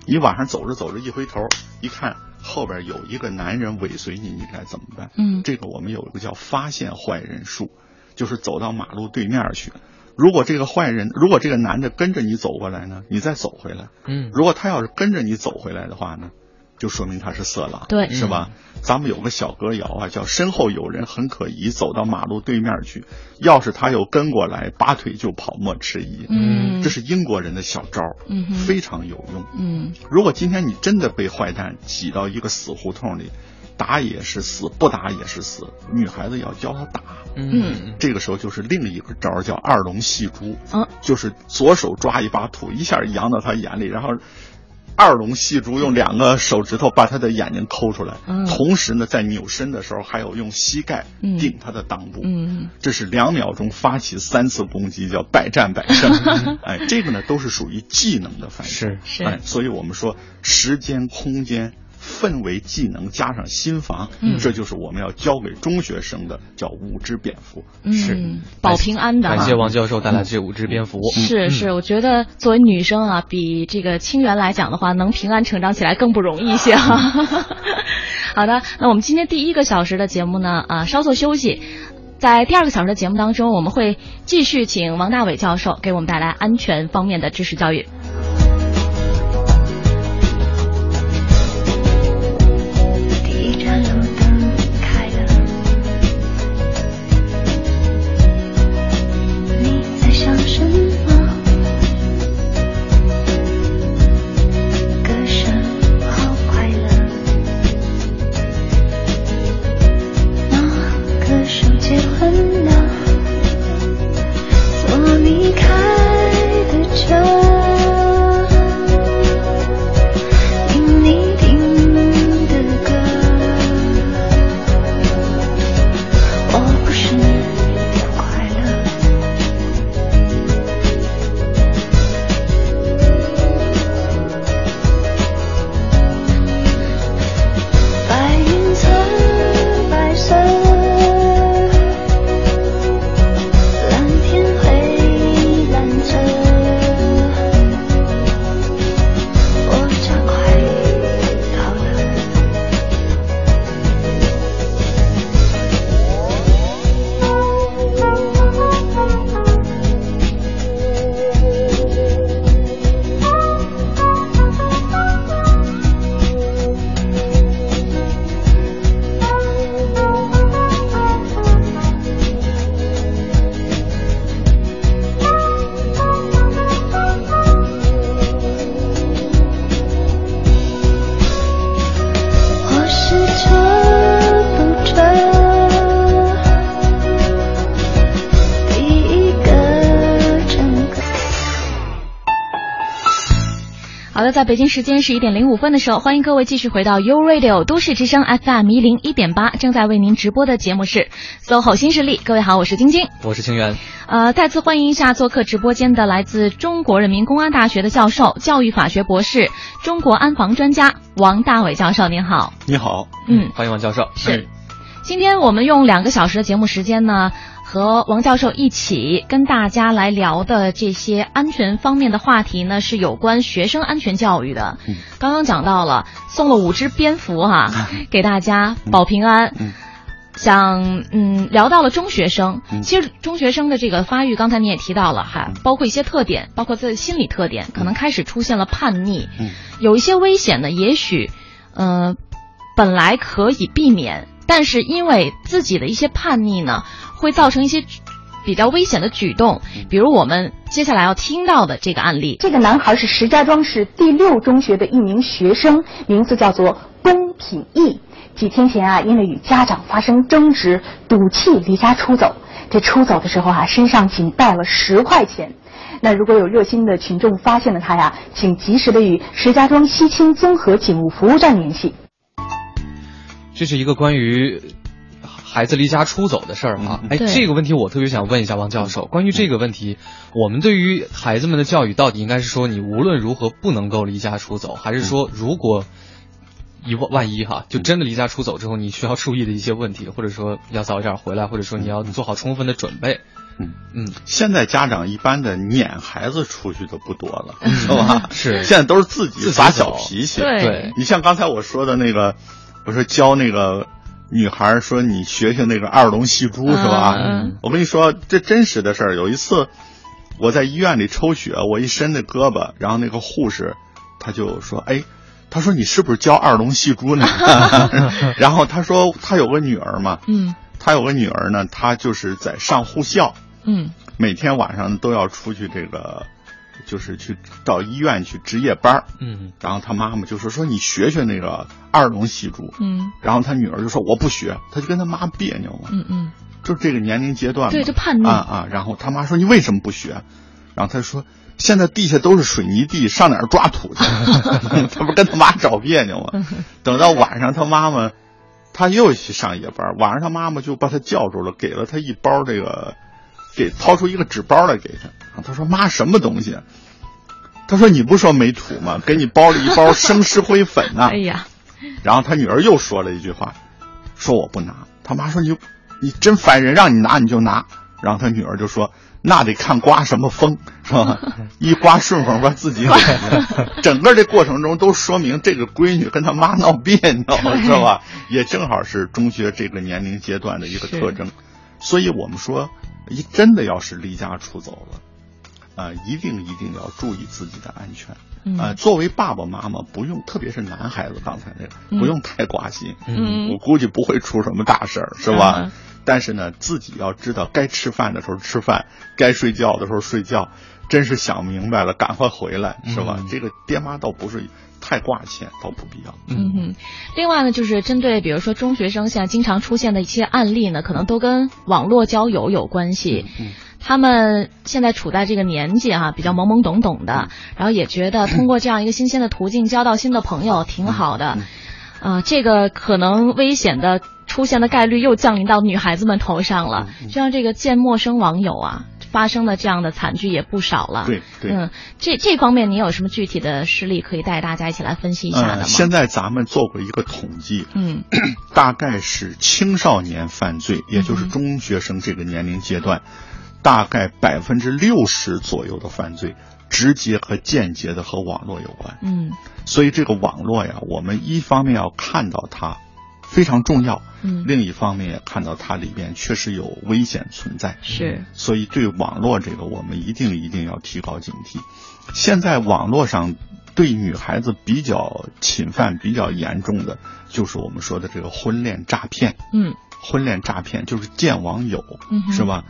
你晚上走着走着一回头，一看后边有一个男人尾随你，你该怎么办？嗯这个我们有一个叫发现坏人术，就是走到马路对面去。如果这个坏人，如果这个男的跟着你走过来呢，你再走回来。嗯如果他要是跟着你走回来的话呢，就说明他是色狼，对是吧？咱们有个小歌谣啊，叫“身后有人很可疑，走到马路对面去，要是他又跟过来，拔腿就跑，莫迟疑。”嗯这是英国人的小招儿，嗯非常有用。嗯如果今天你真的被坏蛋挤到一个死胡同里，打也是死，不打也是死，女孩子要教他打。嗯这个时候就是另一个招儿，叫二龙戏珠，嗯就是左手抓一把土，一下扬到他眼里，然后二龙戏珠用两个手指头把他的眼睛抠出来，嗯同时呢，在扭身的时候还有用膝盖嗯顶他的裆部，嗯这是两秒钟发起三次攻击，叫百战百胜。哎，这个呢都是属于技能的范畴。是是哎，所以我们说时间、空间、氛围、技能加上心防，嗯这就是我们要教给中学生的，叫五只蝙蝠。嗯，保平安的哈感谢王教授带来这五只蝙蝠。嗯是是，我觉得作为女生啊，比这个清源来讲的话，能平安成长起来更不容易一些哈。好的，那我们今天第一个小时的节目呢，啊，稍作休息。在第二个小时的节目当中，我们会继续请王大伟教授给我们带来安全方面的知识教育。在北京时间十一点零五分的时候，欢迎各位继续回到 U Radio 都市之声 FM 一零一点八，正在为您直播的节目是 SOHO 新势力。各位好，我是晶晶。我是清源。呃，再次欢迎一下做客直播间的来自中国人民公安大学的教授、教育法学博士、中国安防专家王大伟教授，您好。你好，嗯，欢迎王教授。是。今天我们用两个小时的节目时间呢，和王教授一起跟大家来聊的这些安全方面的话题呢，是有关学生安全教育的。嗯。刚刚讲到了送了五只蝙蝠哈、给大家保平安。嗯。想嗯聊到了中学生，嗯。其实中学生的这个发育，刚才你也提到了哈嗯，包括一些特点，包括自己心理特点，可能开始出现了叛逆，嗯。有一些危险呢，也许呃本来可以避免，但是因为自己的一些叛逆呢，会造成一些比较危险的举动，比如我们接下来要听到的这个案例。这个男孩是石家庄市第六中学的一名学生，名字叫做龚品义。几天前啊，因为与家长发生争执，赌气离家出走。这出走的时候啊，身上仅带了十块钱。那如果有热心的群众发现了他呀，请及时的与石家庄西青综合警务服务站联系。这是一个关于孩子离家出走的事儿啊。哎，这个问题我特别想问一下王教授，关于这个问题，我们对于孩子们的教育到底应该是说你无论如何不能够离家出走，还是说如果一万万一哈，就真的离家出走之后，你需要注意的一些问题，或者说要早一点回来，或者说你要做好充分的准备。嗯。嗯，现在家长一般的撵孩子出去的不多了，是吧？是。现在都是自己发小脾气。对。对你像刚才我说的那个，我说教那个女孩说你学学那个二龙戏珠是吧？嗯我跟你说这真实的事儿。有一次我在医院里抽血，我一伸那胳膊，然后那个护士他就说：“哎，他说你是不是教二龙戏珠呢？” 然后他说他有个女儿嘛，嗯他有个女儿呢，她就是在上护校。嗯每天晚上都要出去这个，就是去到医院去值夜班儿嗯然后他妈妈就说说你学学那个二龙戏珠，嗯然后他女儿就说我不学，他就跟他妈别扭嘛，嗯嗯，就是这个年龄阶段嘛，对就叛逆啊啊。然后他妈说你为什么不学？然后他说现在地下都是水泥地，上哪儿抓土去？他不跟他妈找别扭吗？等到晚上，他妈妈他又去上夜班，晚上他妈妈就把他叫住了，给了他一包这个，给掏出一个纸包来给他。然后他说妈什么东西？他说你不说没土吗？给你包了一包生石灰粉呢、哎呀，然后他女儿又说了一句话，说我不拿。他妈说你你真烦人，让你拿你就拿。然后他女儿就说那得看刮什么风，是吧？一刮顺风把自己给 整个这过程中都说明这个闺女跟她妈闹别扭，是吧？也正好是中学这个年龄阶段的一个特征。所以我们说，一真的要是离家出走了。啊、一定一定要注意自己的安全。嗯呃，作为爸爸妈妈，不用，特别是男孩子，刚才那个，嗯不用太挂心。嗯我估计不会出什么大事儿，是吧？嗯但是呢，自己要知道该吃饭的时候吃饭，该睡觉的时候睡觉。真是想明白了，赶快回来，是吧？嗯这个爹妈倒不是太挂牵，倒不必要。嗯哼，另外呢，就是针对比如说中学生现在经常出现的一些案例呢，可能都跟网络交友有关系。嗯他们现在处在这个年纪哈、比较懵懵懂懂的，然后也觉得通过这样一个新鲜的途径交到新的朋友挺好的，啊、这个可能危险的出现的概率又降临到女孩子们头上了。就像这个见陌生网友啊，发生的这样的惨剧也不少了。对对嗯，这这方面你有什么具体的事例可以带大家一起来分析一下的吗？呃，现在咱们做过一个统计，嗯 大概是青少年犯罪，也就是中学生这个年龄阶段，大概百分之六十左右的犯罪，直接和间接的和网络有关。嗯所以这个网络呀，我们一方面要看到它非常重要，嗯，另一方面也看到它里边确实有危险存在。是所以对网络这个，我们一定一定要提高警惕。现在网络上对女孩子比较侵犯比较严重的，就是我们说的这个婚恋诈骗。嗯婚恋诈骗就是见网友，嗯是吧？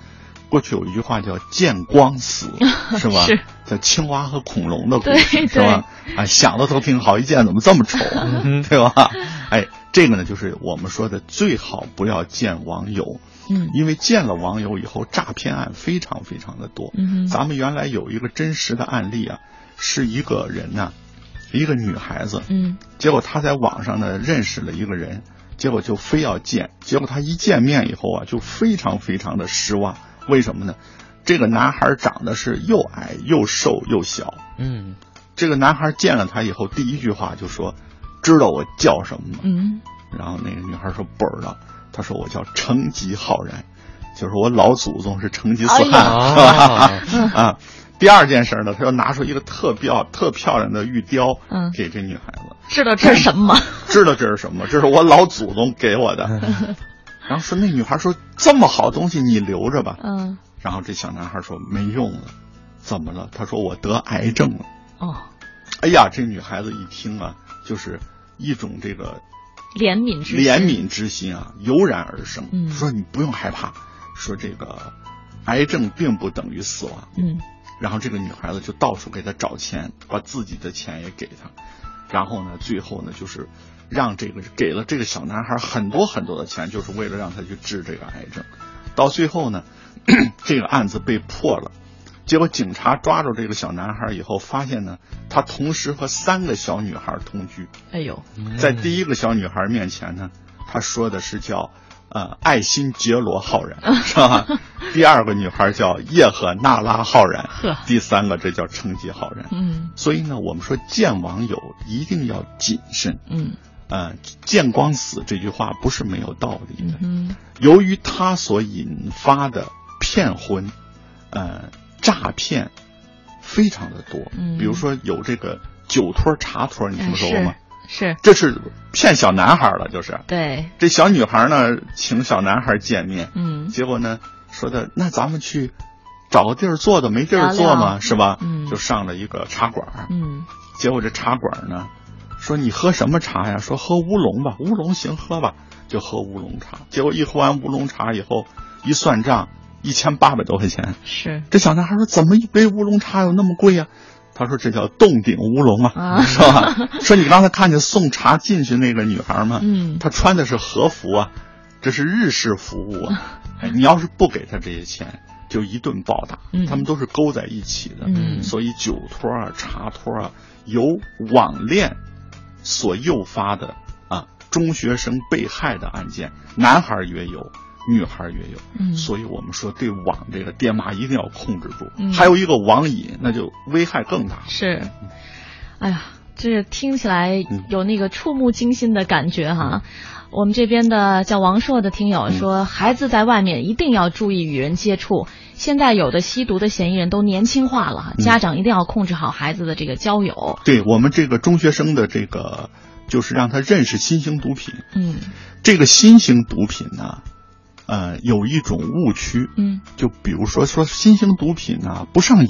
过去有一句话叫“见光死”，是吧？是叫青蛙和恐龙的故事，是吧？啊，想的都挺好，一见怎么这么丑啊，对吧？哎，这个呢，就是我们说的最好不要见网友，嗯因为见了网友以后，诈骗案非常非常的多。嗯咱们原来有一个真实的案例啊，是一个人呐、一个女孩子，嗯结果她在网上呢认识了一个人，结果就非要见，结果她一见面以后啊，就非常非常的失望。为什么呢？这个男孩长得是又矮又瘦又小。嗯这个男孩见了她以后，第一句话就说：“知道我叫什么吗？”嗯然后那个女孩说不知道，他说我叫成吉浩然，就是我老祖宗是成吉思汗，是吧？啊，第二件事呢，他又拿出一个特漂特漂亮的玉雕，嗯给这女孩子，知道这是什么吗？知道这是什么？这是我老祖宗给我的。然后说那女孩说这么好东西你留着吧。嗯然后这小男孩说没用了，怎么了？他说我得癌症了。哦，哎呀，这女孩子一听啊，就是一种这个怜悯之心怜悯之心啊，油然而生。嗯说你不用害怕，说这个癌症并不等于死亡。嗯然后这个女孩子就到处给他找钱，把自己的钱也给他，然后呢，最后呢，就是让这个给了这个小男孩很多很多的钱，就是为了让他去治这个癌症。到最后呢，这个案子被破了，结果警察抓住这个小男孩以后，发现呢，他同时和三个小女孩同居。哎呦，在第一个小女孩面前呢，他说的是叫呃爱新觉罗浩然，是吧？第二个女孩叫叶赫那拉浩然，第三个这叫成吉浩然。嗯所以呢，我们说见网友一定要谨慎。嗯呃，见光死这句话不是没有道理的。嗯由于它所引发的骗婚、呃诈骗非常的多，嗯。比如说有这个酒托茶托，你听说过吗？是，这是骗小男孩了，就是。对，这小女孩呢，请小男孩见面，嗯。结果呢说的那咱们去找个地儿坐的，没地儿坐聊嘛，聊是吧？嗯。就上了一个茶馆，嗯。结果这茶馆呢，说你喝什么茶呀？说喝乌龙吧，乌龙行，喝吧，就喝乌龙茶。结果一喝完乌龙茶以后，一算账，一千八百多块钱。是，这小男孩说：“怎么一杯乌龙茶有那么贵呀、他说：“这叫洞顶乌龙啊，啊是吧？” 说你刚才看见送茶进去那个女孩吗？嗯她穿的是和服啊，这是日式服务啊。哎，你要是不给她这些钱，就一顿暴打。嗯他们都是勾在一起的。嗯所以酒托啊、茶托啊，由网恋所诱发的啊中学生被害的案件，男孩也有，女孩也有。嗯所以我们说对网这个电骂一定要控制住。嗯还有一个网瘾，那就危害更大。是，哎呀，这听起来嗯有那个触目惊心的感觉哈。我们这边的叫王硕的听友嗯说，孩子在外面一定要注意与人接触。现在有的吸毒的嫌疑人都年轻化了，嗯家长一定要控制好孩子的这个交友。对我们这个中学生的这个，就是让他认识新型毒品。嗯这个新型毒品呢，呃，有一种误区，嗯就比如说说新型毒品呢不上瘾，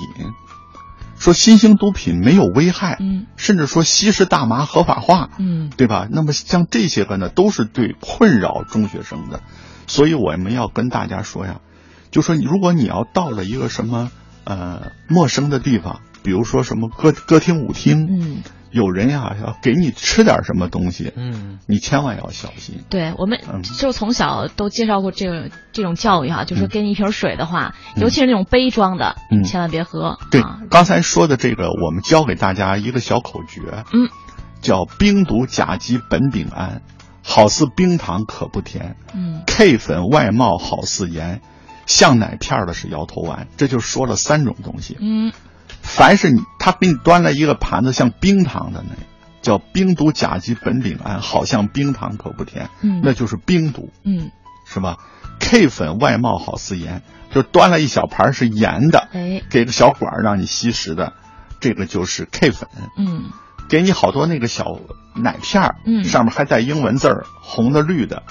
说新型毒品没有危害，嗯。甚至说吸食大麻合法化，嗯。对吧？那么像这些个呢，都是对困扰中学生的，所以我们要跟大家说呀，就说如果你要到了一个什么呃陌生的地方，比如说什么歌歌厅舞厅，嗯，有人呀要给你吃点什么东西，嗯你千万要小心。对我们嗯就从小都介绍过这个这种教育哈，就说嗯给你一瓶水的话，嗯尤其是那种杯装的，嗯千万别喝。对啊，刚才说的这个，我们教给大家一个小口诀，嗯，叫冰毒甲基苯丙胺，好似冰糖可不甜嗯；K 粉外貌好似盐，像奶片的是摇头丸。这就说了三种东西。嗯凡是你他给你端了一个盘子像冰糖的那，叫冰毒甲基苯丙胺，好像冰糖可不甜，嗯那就是冰毒。嗯，是吧？K 粉外貌好似盐，就端了一小盘是盐的，哎给个小管让你吸食的，这个就是 K 粉。嗯给你好多那个小奶片儿，嗯上面还带英文字儿，红的绿的，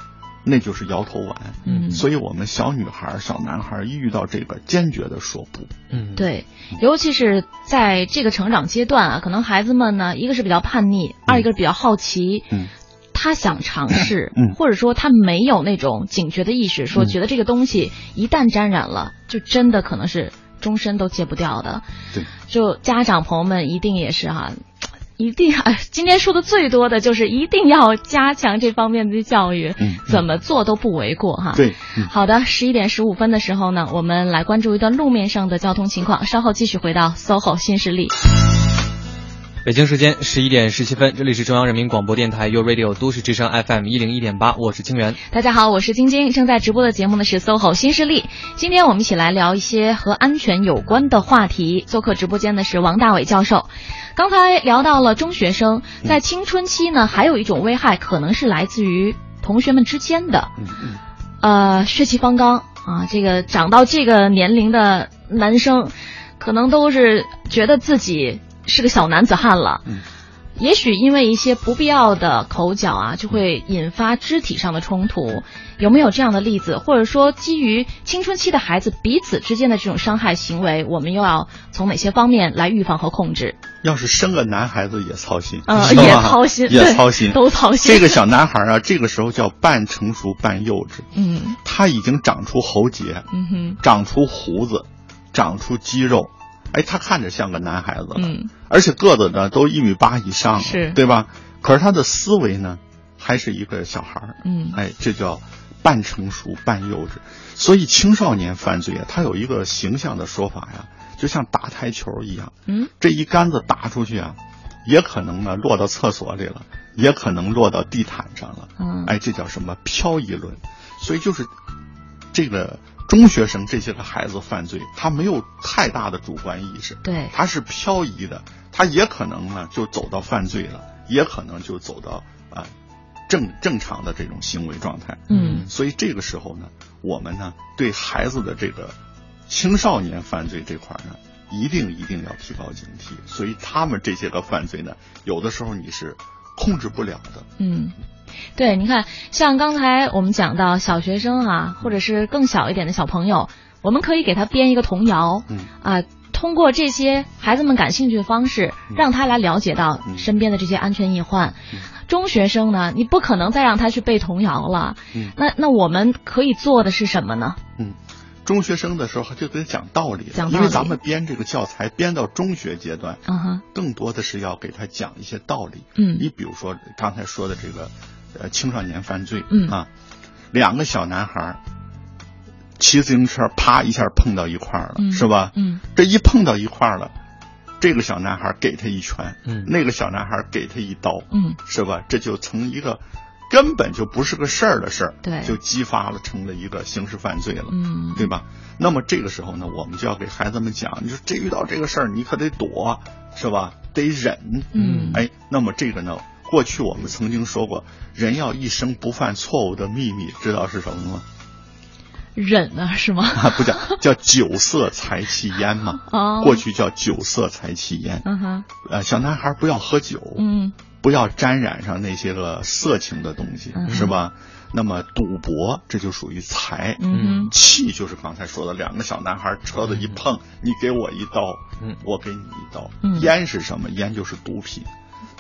那就是摇头丸。嗯，所以我们小女孩儿、小男孩儿一遇到这个，坚决的说不。嗯，对，尤其是在这个成长阶段啊，可能孩子们呢，一个是比较叛逆，二一个是比较好奇，嗯，他想尝试，嗯或者说他没有那种警觉的意识，说嗯觉得这个东西一旦沾染了，就真的可能是终身都戒不掉的。对，就家长朋友们一定也是哈、一定啊，今天说的最多的就是一定要加强这方面的教育，嗯怎么做都不为过哈。对，嗯好的，十一点十五分的时候呢，我们来关注一段路面上的交通情况，稍后继续回到 SOHO 新势力。北京时间十一点十七分，这里是中央人民广播电台 u Radio 都市之声 FM 一零一点八，我是清源。大家好，我是晶晶，正在直播的节目呢是 SOHO 新势力。今天我们一起来聊一些和安全有关的话题。做客直播间的是王大伟教授。刚才聊到了中学生在青春期呢，还有一种危害可能是来自于同学们之间的，嗯嗯呃，血气方刚啊，这个长到这个年龄的男生，可能都是觉得自己是个小男子汉了。嗯也许因为一些不必要的口角啊，就会引发肢体上的冲突。有没有这样的例子？或者说，基于青春期的孩子彼此之间的这种伤害行为，我们又要从哪些方面来预防和控制？要是生个男孩子也操心，也操心，也操心，都操心。这个小男孩啊，这个时候叫半成熟半幼稚，嗯他已经长出喉结，嗯哼长出胡子，长出肌肉，哎，他看着像个男孩子了，嗯而且个子呢都一米八以上了，是。对吧？可是他的思维呢，还是一个小孩儿，嗯。哎，这叫半成熟半幼稚。所以青少年犯罪啊，他有一个形象的说法呀，就像打台球一样，嗯，这一杆子打出去啊，也可能呢落到厕所里了，也可能落到地毯上了，嗯。哎，这叫什么漂移论？所以就是这个中学生这些个孩子犯罪，他没有太大的主观意识，对。他是漂移的，他也可能呢就走到犯罪了，也可能就走到啊、正正常的这种行为状态。嗯所以这个时候呢，我们呢对孩子的这个青少年犯罪这块呢，一定一定要提高警惕。所以他们这些个犯罪呢，有的时候你是控制不了的。嗯，对，你看，像刚才我们讲到小学生啊，或者是更小一点的小朋友，我们可以给他编一个童谣，嗯啊，通过这些孩子们感兴趣的方式，让他来了解到嗯。身边的这些安全隐患。嗯。中学生呢，你不可能再让他去背童谣了，嗯。那那我们可以做的是什么呢？嗯，中学生的时候就得讲道理了，讲道理。因为咱们编这个教材编到中学阶段，更多的是要给他讲一些道理。嗯。你比如说刚才说的这个，呃，青少年犯罪，嗯。啊，两个小男孩儿骑自行车，啪一下碰到一块儿了，嗯是吧？嗯这一碰到一块儿了，这个小男孩给他一拳，嗯那个小男孩给他一刀，嗯是吧？这就从一个根本就不是个事儿的事儿，对就激发了成了一个刑事犯罪了，嗯对吧？那么这个时候呢，我们就要给孩子们讲，你说这遇到这个事儿，你可得躲，是吧？得忍，嗯哎，那么这个呢，过去我们曾经说过，人要一生不犯错误的秘密，知道是什么吗？忍啊，是吗？啊，不叫 叫酒色财气烟嘛。哦过去叫酒色财气烟。嗯哼，呃，小男孩不要喝酒，嗯不要沾染上那些个色情的东西，嗯是吧？那么赌博这就属于财，嗯气就是刚才说的，两个小男孩车子一碰，你给我一刀，嗯我给你一刀。嗯烟是什么？烟就是毒品，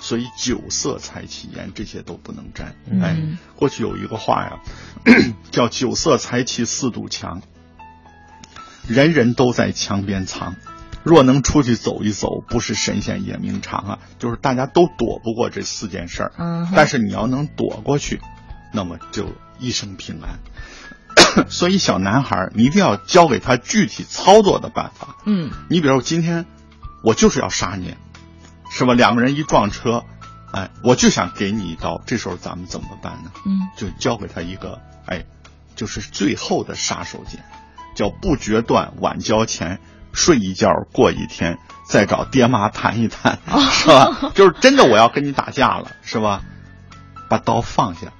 所以酒色财气烟这些都不能沾。嗯哎，过去有一个话呀，叫酒色财气四堵墙，人人都在墙边藏。若能出去走一走，不是神仙也明长啊！就是大家都躲不过这四件事儿，嗯但是你要能躲过去，那么就一生平安。所以小男孩，你一定要教给他具体操作的办法。嗯你比如今天我就是要杀你，是吧？两个人一撞车，哎，我就想给你一刀，这时候咱们怎么办呢？嗯就交给他一个，哎，就是最后的杀手锏，叫不决断晚交钱，睡一觉过一天，再找爹妈谈一谈，是吧？就是真的我要跟你打架了，是吧？把刀放下，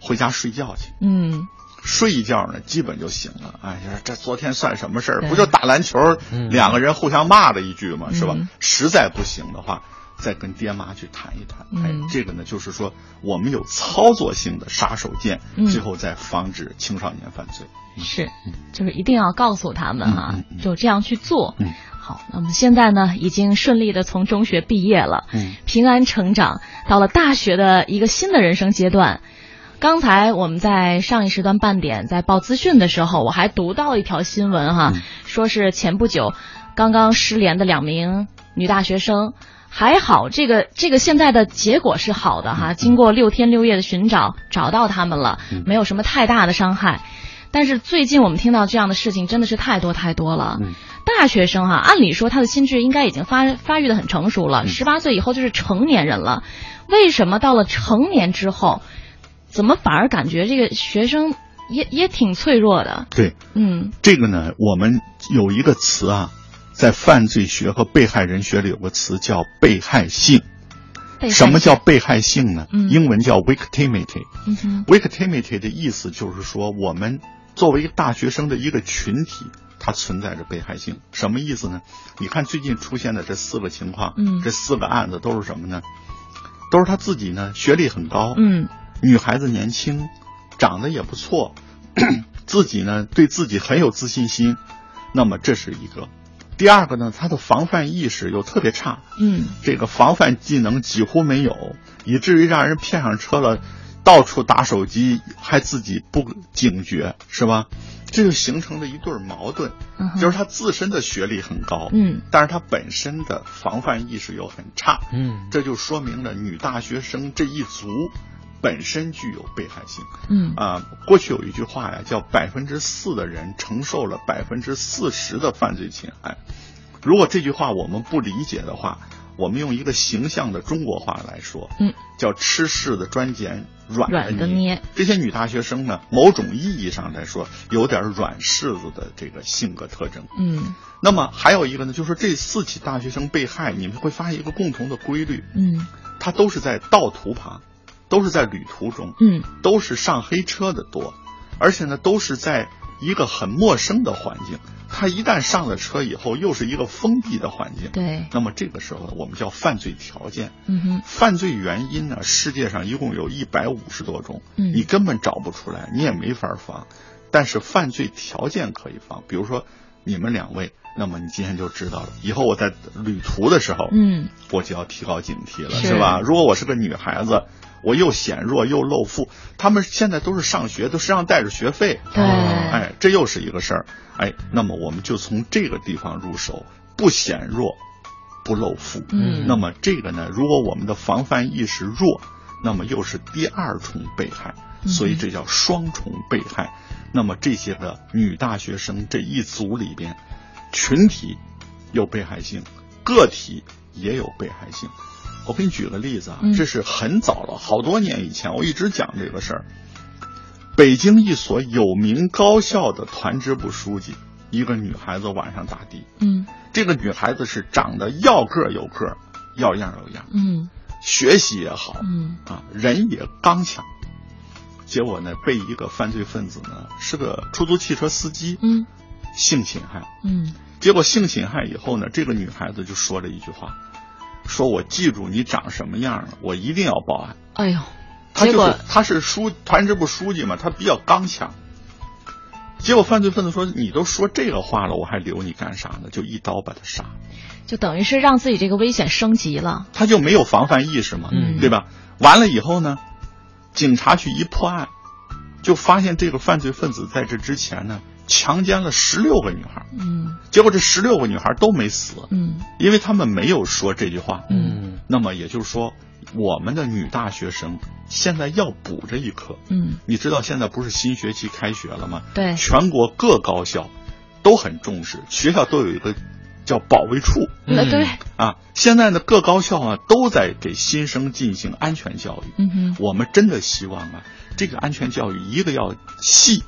回家睡觉去。嗯睡一觉呢，基本就醒了。哎呀，这昨天算什么事儿？不就打篮球，嗯两个人互相骂了一句嘛，是吧嗯？实在不行的话，再跟爹妈去谈一谈。嗯哎，这个呢，就是说我们有操作性的杀手锏，嗯最后再防止青少年犯罪。是，就是一定要告诉他们哈、嗯嗯嗯就这样去做。嗯好，那么现在呢，已经顺利的从中学毕业了，嗯平安成长，到了大学的一个新的人生阶段。刚才我们在上一时段半点在报资讯的时候，我还读到一条新闻哈，嗯说是前不久刚刚失联的两名女大学生，还好这个这个现在的结果是好的哈，经过六天六夜的寻找，找到他们了，嗯没有什么太大的伤害。但是最近我们听到这样的事情真的是太多太多了。嗯大学生哈、按理说他的心智应该已经发发育的很成熟了，嗯十八岁以后就是成年人了。为什么到了成年之后，怎么反而感觉这个学生也也挺脆弱的？对，嗯这个呢，我们有一个词啊，在犯罪学和被害人学里有个词叫被害性。什么叫被害性呢？嗯英文叫 victimity。victimity 的意思就是说，我们作为一个大学生的一个群体，它存在着被害性。什么意思呢？你看最近出现的这四个情况，嗯这四个案子都是什么呢？都是他自己呢，学历很高，嗯女孩子年轻，长得也不错，自己呢对自己很有自信心，那么这是一个。第二个呢，她的防范意识又特别差，嗯这个防范技能几乎没有，以至于让人骗上车了，到处打手机，还自己不警觉，是吧？这就形成了一对矛盾，嗯就是他自身的学历很高，嗯但是他本身的防范意识又很差，嗯这就说明了女大学生这一族本身具有被害性。嗯啊，过去有一句话呀，叫百分之四的人承受了百分之四十的犯罪侵害。如果这句话我们不理解的话，我们用一个形象的中国话来说，嗯，叫吃柿子专捡软软的捏捏。这些女大学生呢，某种意义上来说，有点软柿子的这个性格特征。嗯那么还有一个呢，就是这四起大学生被害，你们会发现一个共同的规律，嗯它都是在道图旁，都是在旅途中，嗯都是上黑车的多，而且呢，都是在一个很陌生的环境。他一旦上了车以后，又是一个封闭的环境。对，那么这个时候呢，我们叫犯罪条件。嗯哼犯罪原因呢，世界上一共有一百五十多种，嗯你根本找不出来，你也没法防。但是犯罪条件可以防，比如说你们两位，那么你今天就知道了。以后我在旅途的时候，嗯我就要提高警惕了，是是吧？如果我是个女孩子，我又显弱又露富，他们现在都是上学，都身上带着学费，对哎，这又是一个事儿，哎，那么我们就从这个地方入手，不显弱，不露富，嗯那么这个呢，如果我们的防范意识弱，那么又是第二重被害，所以这叫双重被害。那么这些个女大学生这一组里边，群体有被害性，个体也有被害性。我给你举个例子啊，嗯这是很早了，好多年以前，我一直讲这个事儿。北京一所有名高校的团支部书记，一个女孩子晚上打的，嗯这个女孩子是长得要个有个，要样有样，嗯学习也好，嗯啊，人也刚强。结果呢，被一个犯罪分子呢，是个出租汽车司机，嗯性侵害。嗯结果性侵害以后呢，这个女孩子就说了一句话，说我记住你长什么样了，我一定要报案。哎呦，他就是他是书团支部书记嘛，他比较刚强。结果犯罪分子说：“你都说这个话了，我还留你干啥呢？”就一刀把他杀了。就等于是让自己这个危险升级了。他就没有防范意识嘛，嗯对吧？完了以后呢，警察去一破案，就发现这个犯罪分子在这之前呢强奸了十六个女孩，嗯结果这十六个女孩都没死，嗯因为他们没有说这句话。嗯那么也就是说，我们的女大学生现在要补这一课。嗯，你知道现在不是新学期开学了吗？对全国各高校都很重视，学校都有一个叫保卫处。那对，啊，现在呢，各高校啊都在给新生进行安全教育。嗯哼我们真的希望啊，这个安全教育一个要细，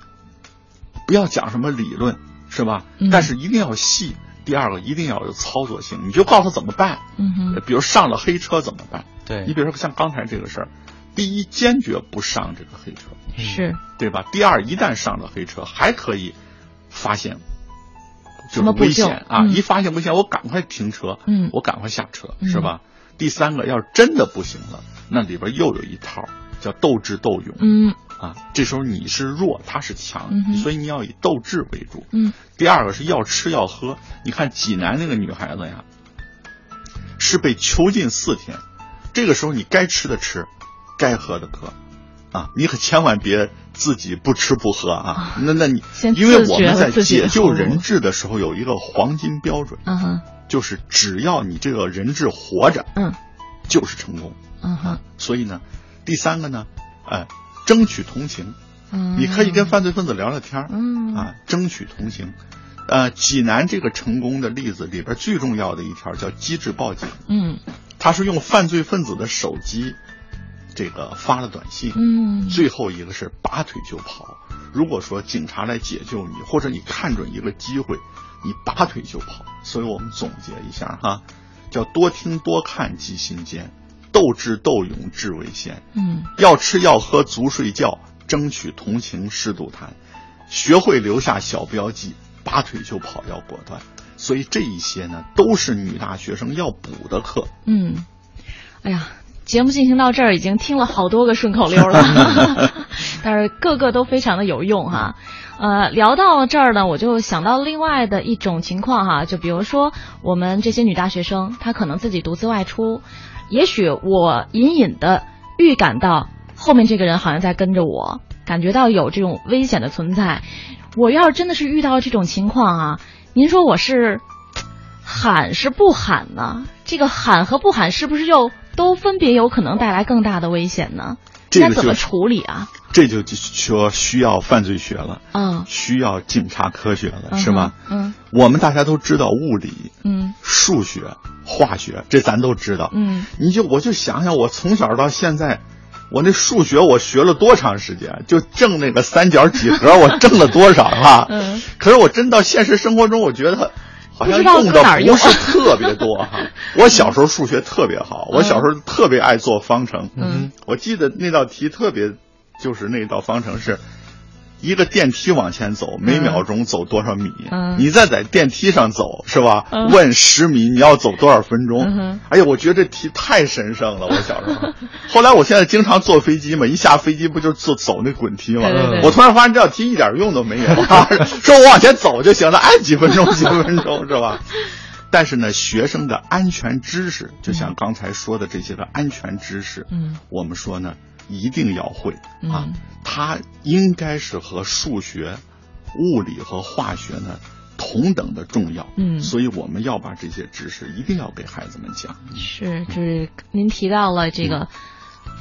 不要讲什么理论，是吧？嗯但是一定要细。第二个一定要有操作性，你就告诉他怎么办。嗯比如上了黑车怎么办？对你比如说像刚才这个事儿，第一坚决不上这个黑车，是对吧？第二，一旦上了黑车，还可以发现就是危险啊！嗯一发现危险，我赶快停车，嗯我赶快下车，嗯是吧？第三个，要是真的不行了，那里边又有一套叫斗智斗勇、嗯啊。这时候你是弱，他是强，嗯所以你要以斗志为主。嗯第二个是要吃要喝，你看济南那个女孩子呀，是被囚禁四天，这个时候你该吃的吃，该喝的喝，啊，你可千万别自己不吃不喝啊，那那你因为我们在解救人质的时候有一个黄金标准，嗯哼就是只要你这个人质活着，嗯就是成功嗯哼所以呢，第三个呢，呃，争取同情，嗯，你可以跟犯罪分子聊聊天儿，嗯啊，争取同情。呃，济南这个成功的例子里边最重要的一条叫机智报警，嗯他是用犯罪分子的手机，这个发了短信。嗯最后一个是拔腿就跑。如果说警察来解救你，或者你看准一个机会，你拔腿就跑。所以我们总结一下哈，叫多听多看记心间，斗智斗勇智为先。嗯要吃要喝足睡觉，争取同情适度谈，学会留下小标记，拔腿就跑要果断。所以这一些呢，都是女大学生要补的课。嗯，哎呀。节目进行到这儿，已经听了好多个顺口溜了，但是个个都非常的有用哈。呃，聊到这儿呢，我就想到另外的一种情况哈，就比如说我们这些女大学生，她可能自己独自外出，也许我隐隐的预感到后面这个人好像在跟着我，感觉到有这种危险的存在。我要是真的是遇到这种情况啊，您说我是喊是不喊呢？这个喊和不喊是不是又都分别有可能带来更大的危险呢？这个该怎么处理啊？这就说需要犯罪学了，嗯需要警察科学了，嗯是吗？嗯我们大家都知道物理、嗯数学、化学，这咱都知道。嗯你就我就想想，我从小到现在，我那数学我学了多长时间？就挣那个三角几何，我挣了多少啊？嗯可是我真到现实生活中，我觉得好像用的不是特别多哈。我小时候数学特别好，我小时候特别爱做方程。嗯，我记得那道题特别，就是那道方程是。一个电梯往前走，每秒钟走多少米？嗯你再在电梯上走，是吧？嗯 问十米，你要走多少分钟？哎呀，我觉得这题太神圣了。我小时候，后来我现在经常坐飞机嘛，一下飞机不就坐走那滚梯吗？我突然发现这道题一点用都没有，啊、说我往前走就行了，按几分钟几分钟是吧？但是呢，学生的安全知识，就像刚才说的这些个安全知识，嗯，我们说呢，一定要会啊嗯，它应该是和数学、物理和化学呢同等的重要，嗯。所以我们要把这些知识一定要给孩子们讲。是，就是您提到了这个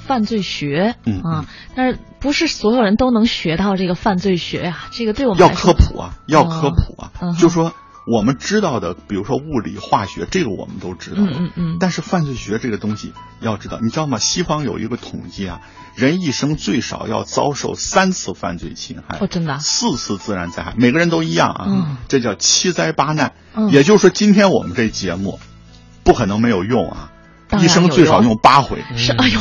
犯罪学、嗯啊，但是不是所有人都能学到这个犯罪学呀、这个对我们要科普啊，要科普啊，嗯。就说我们知道的，比如说物理、化学，这个我们都知道。嗯嗯嗯但是犯罪学这个东西要知道，你知道吗？西方有一个统计啊，人一生最少要遭受三次犯罪侵害，哦真的啊四次自然灾害，每个人都一样啊。嗯这叫七灾八难。嗯也就是说，今天我们这节目不可能没有用啊。一生最少用用八回，是哎呦，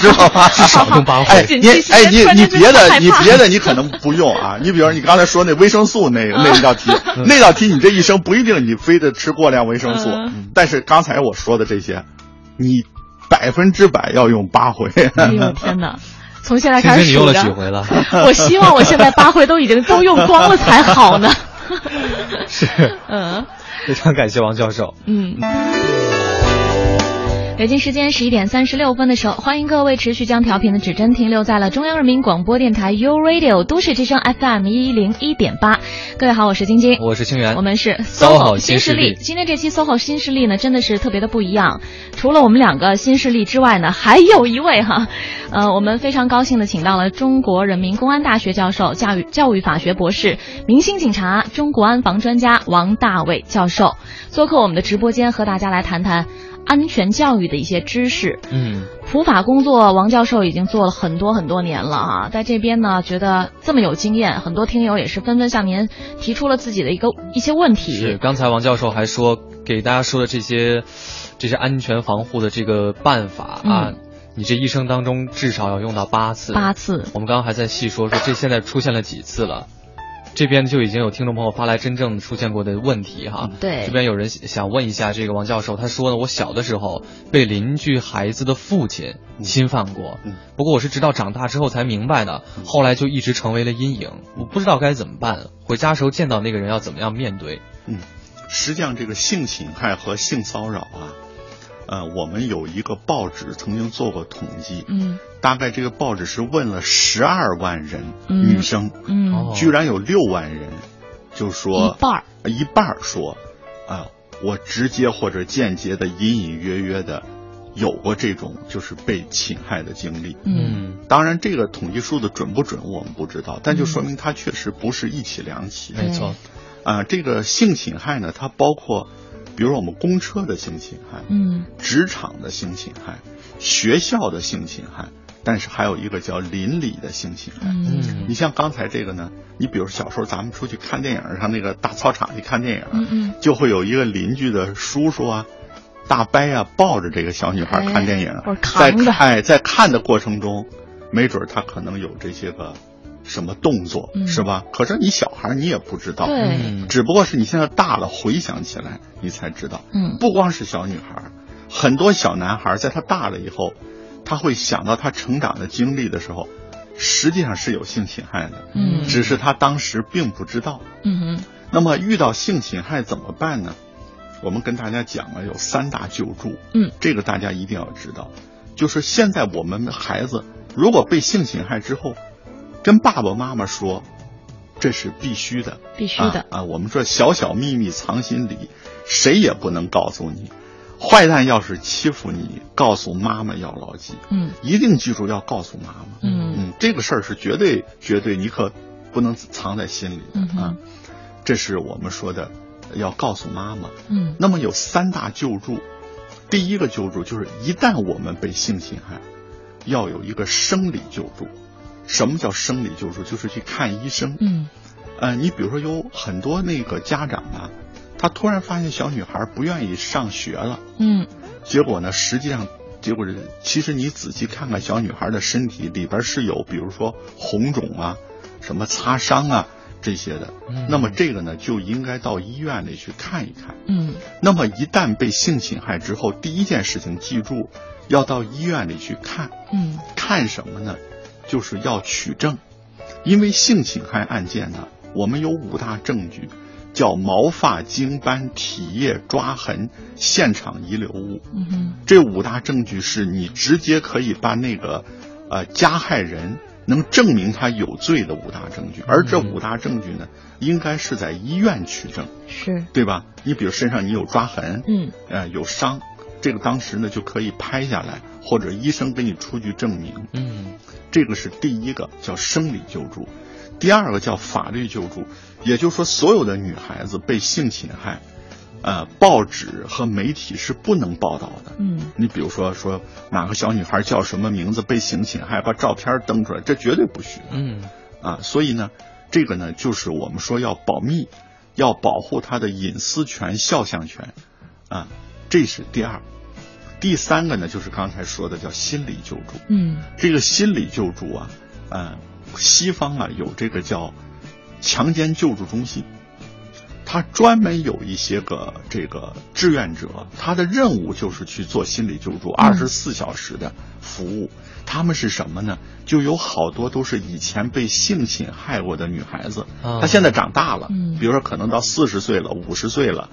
知道吗？至少用八回哎，你哎你你别的你别的你可能不用啊，你比如你刚才说那维生素那个那一道题，嗯那道题你这一生不一定你非得吃过量维生素嗯，但是刚才我说的这些，你百分之百要用八回。哎呦天哪！从现在开始你用了开始数着几回了？我希望我现在八回都已经都用光了才好呢。是，嗯非常感谢王教授。嗯。北京时间十一点三十六分的时候，欢迎各位持续将调频的指针停留在了中央人民广播电台 U Radio 都市之声 FM 一零一点八。各位好，我是晶晶，我是清源，我们是 SOHO 新势新势力。今天这期 SOHO 新势力呢，真的是特别的不一样。除了我们两个新势力之外呢，还有一位哈，呃，我们非常高兴的请到了中国人民公安大学教授、教育教育法学博士、明星警察、中国安防专家王大伟教授，做客我们的直播间，和大家来谈谈安全教育的一些知识。嗯，普法工作，王教授已经做了很多很多年了啊，在这边呢，觉得这么有经验，很多听友也是纷纷向您提出了自己的一个一些问题。是。刚才王教授还说，给大家说的这些，这些安全防护的这个办法啊，嗯你这一生当中至少要用到八次。八次，我们刚刚还在细说说这现在出现了几次了。这边就已经有听众朋友发来真正出现过的问题哈，对。这边有人想问一下这个王教授，他说呢，我小的时候被邻居孩子的父亲侵犯过，嗯不过我是直到长大之后才明白的，后来就一直成为了阴影，我不知道该怎么办，回家时候见到那个人要怎么样面对？嗯，实际上这个性侵害和性骚扰啊，呃，我们有一个报纸曾经做过统计，嗯。大概这个报纸是问了十二万人、嗯。女生，嗯，哦。居然有六万人就说一半儿。呃一半儿说啊、我直接或者间接的隐隐约约的有过这种就是被侵害的经历。嗯。当然，这个统计数字准不准我们不知道，但就说明它确实不是一起两起。没错，啊、这个性侵害呢，它包括，比如说我们公车的性侵害，嗯。职场的性侵害，学校的性侵害，但是还有一个叫邻里的性侵害。嗯。你像刚才这个呢，你比如小时候咱们出去看电影，上那个大操场去看电影，嗯嗯。就会有一个邻居的叔叔啊、大伯啊抱着这个小女孩看电影，哎在看哎在看的过程中，没准他可能有这些个什么动作，嗯是吧？可是你小孩你也不知道，只不过是你现在大了回想起来，你才知道。嗯不光是小女孩，很多小男孩在他大了以后，他会想到他成长的经历的时候，实际上是有性侵害的，嗯只是他当时并不知道。嗯哼那么遇到性侵害怎么办呢？我们跟大家讲了有三大救助，嗯这个大家一定要知道。就是现在我们的孩子如果被性侵害之后，跟爸爸妈妈说，这是必须的，必须的啊啊！我们说小小秘密藏心里，谁也不能告诉你。坏蛋要是欺负你，告诉妈妈要牢记，嗯一定记住要告诉妈妈。嗯嗯，这个事儿是绝对绝对，你可不能藏在心里的啊。这是我们说的要告诉妈妈。嗯那么有三大救助，第一个救助就是一旦我们被性侵害，要有一个生理救助。什么叫生理救助？就是去看医生。嗯呃，你比如说有很多那个家长啊，他突然发现小女孩不愿意上学了，嗯结果呢，实际上结果是，其实你仔细看看小女孩的身体里边是有，比如说红肿啊、什么擦伤啊这些的。嗯那么这个呢，就应该到医院里去看一看。嗯那么一旦被性侵害之后，第一件事情记住，要到医院里去看。嗯看什么呢？就是要取证，因为性侵害案件呢，我们有五大证据，叫毛发精斑、体液抓痕、现场遗留物。这五大证据是你直接可以把那个呃加害人能证明他有罪的五大证据，而这五大证据呢，应该是在医院取证，是。对吧？你比如身上你有抓痕，嗯。呃有伤，这个当时呢就可以拍下来，或者医生给你出具证明。嗯这个是第一个叫生理救助，第二个叫法律救助，也就是说，所有的女孩子被性侵害，呃，报纸和媒体是不能报道的。嗯你比如说说哪个小女孩叫什么名字被性侵害，把照片登出来，这绝对不许嗯啊！所以呢，这个呢就是我们说要保密，要保护她的隐私权、肖像权啊，这是第二。第三个呢，就是刚才说的叫心理救助。嗯这个心理救助啊，呃，西方啊有这个叫强奸救助中心，它专门有一些个这个志愿者，他的任务就是去做心理救助，二十四小时的服务。他们是什么呢？就有好多都是以前被性侵害过的女孩子，啊她现在长大了，嗯比如说可能到四十岁了、五十岁了。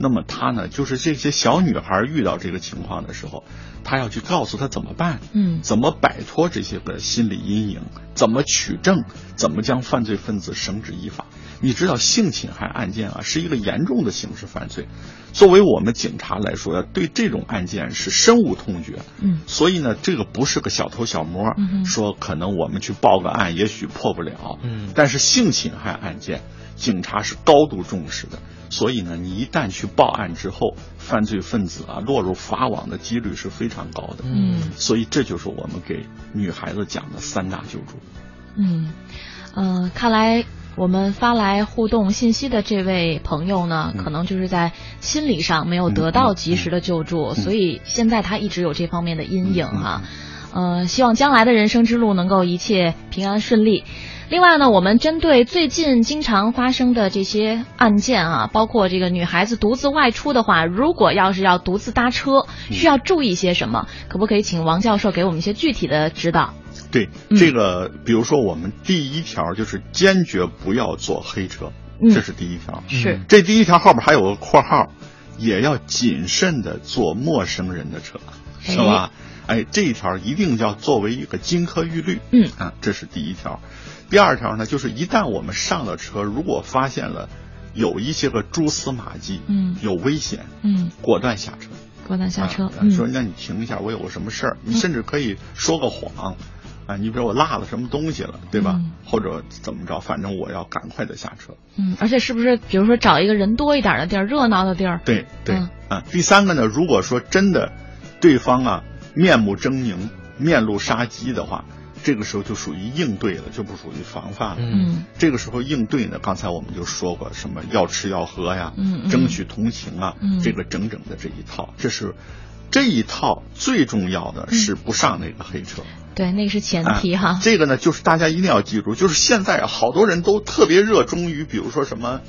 那么他呢，就是这些小女孩遇到这个情况的时候，他要去告诉她怎么办，嗯怎么摆脱这些个心理阴影，怎么取证，怎么将犯罪分子绳之以法。你知道性侵害案件啊是一个严重的刑事犯罪，作为我们警察来说，对这种案件是深恶痛绝。嗯所以呢，这个不是个小偷小摸，嗯说可能我们去报个案，也许破不了。嗯但是性侵害案件，警察是高度重视的。所以呢，你一旦去报案之后，犯罪分子啊落入法网的几率是非常高的。嗯。所以这就是我们给女孩子讲的三大救助。嗯，呃，看来我们发来互动信息的这位朋友呢，嗯。可能就是在心理上没有得到及时的救助，所以现在他一直有这方面的阴影哈、呃，希望将来的人生之路能够一切平安顺利。另外呢，我们针对最近经常发生的这些案件啊，包括这个女孩子独自外出的话，如果要是要独自搭车，需要注意些什么？可不可以请王教授给我们一些具体的指导？对，嗯这个比如说我们第一条就是坚决不要坐黑车，嗯这是第一条。是这第一条后边还有个括号，也要谨慎的坐陌生人的车，是吧？哎，这一条一定要作为一个金科玉律。嗯啊，这是第一条。第二条呢，就是一旦我们上了车，如果发现了有一些个蛛丝马迹，嗯有危险，嗯，果断下车。果断下车啊，嗯说那你停一下，我有个什么事儿，你甚至可以说个谎，啊，你比如我落了什么东西了，对吧？嗯或者怎么着，反正我要赶快的下车。嗯，而且是不是比如说找一个人多一点的地儿，热闹的地儿？对对、嗯啊。第三个呢，如果说真的对方啊面目狰狞、面露杀机的话，这个时候就属于应对了，就不属于防范了。嗯这个时候应对呢，刚才我们就说过，什么要吃要喝呀，争取同情啊，嗯这个整整的这一套，这是这一套最重要的是不上那个黑车。对，那个是前啊提哈。这个呢，就是大家一定要记住，就是现在啊好多人都特别热衷于，比如说什么。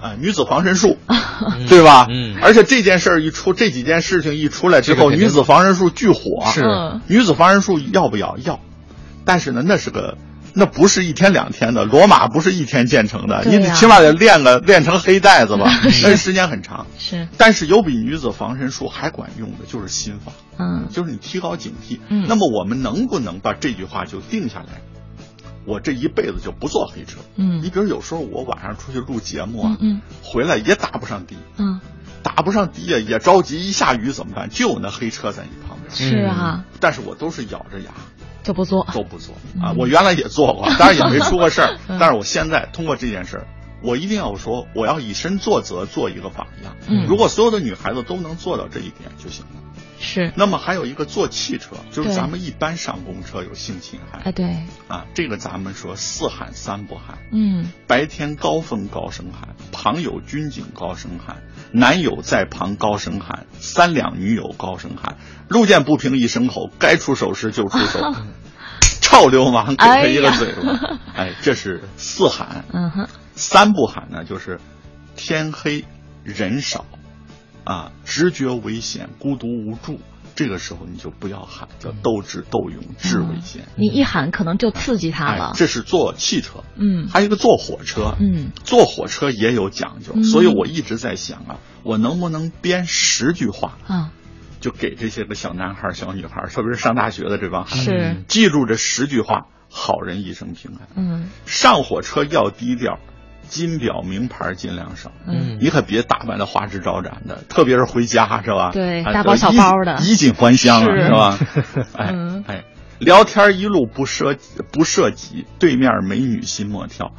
啊，女子防身术，对吧？嗯而且这件事儿一出，这几件事情一出来之后，女子防身术巨火。是嗯女子防身术要不要？要，但是呢，那是个，那不是一天两天的，罗马不是一天建成的，你得起码得练个练成黑带子吧，那时间很长。是，但是有比女子防身术还管用的，就是心法，嗯就是你提高警惕。嗯那么我们能不能把这句话就定下来？我这一辈子就不坐黑车。嗯你比如有时候我晚上出去录节目啊，嗯嗯回来也打不上的，嗯打不上的也，也着急，一下雨怎么办？就有那黑车在你旁边。是啊，但是我都是咬着牙就不做。都不做啊。我原来也做过，当然也没出过事儿。嗯但是我现在通过这件事儿，我一定要说，我要以身作则，做一个榜样。嗯如果所有的女孩子都能做到这一点就行了。是，那么还有一个坐汽车，就是咱们一般上公车有性侵害。啊，对，啊，这个咱们说四喊三不喊。嗯，白天高峰高声喊，旁有军警高声喊，男友在旁高声喊，三两女友高声喊，路见不平一声吼，该出手时就出手，臭流氓给他一个嘴巴，哎，这是四喊。嗯哼，三不喊呢，就是天黑人少，啊，直觉危险，孤独无助，这个时候你就不要喊，叫斗智斗勇，智为先。你一喊可能就刺激他哎了，。这是坐汽车，嗯还有一个坐火车，嗯，坐火车也有讲究，嗯所以我一直在想啊，我能不能编十句话，啊，就给这些个小男孩、小女孩，特别是上大学的这帮孩子，是，记住这十句话，好人一生平安。嗯上火车要低调，金表名牌尽量少。嗯，你可别打扮的花枝招展的，特别是回家是吧？哎对大包小包的衣衣锦还乡了是是吧？哎嗯哎，聊天一路不涉不涉及，对面美女心莫跳，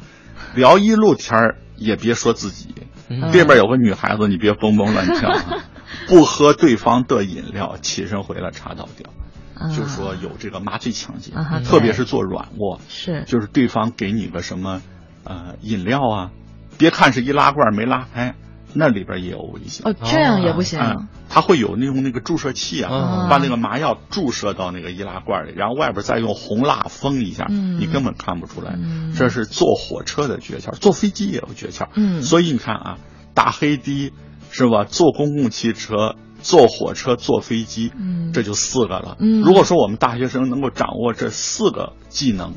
聊一路天儿也别说自己，嗯对面有个女孩子你别蹦蹦乱跳啊，不喝对方的饮料，起身回来茶倒掉。啊就说有这个麻醉抢劫，特别是做软卧，是，就是对方给你个什么呃饮料啊，别看是易拉罐没拉开，那里边也有危险。哦，这样也不行，嗯，它会有那种那个注射器啊，嗯把那个麻药注射到那个易拉罐里，然后外边再用红蜡封一下，嗯你根本看不出来。嗯这是坐火车的诀窍，坐飞机也有诀窍。嗯所以你看啊，打黑的是吧？坐公共汽车。坐火车、坐飞机，嗯这就四个了。嗯如果说我们大学生能够掌握这四个技能，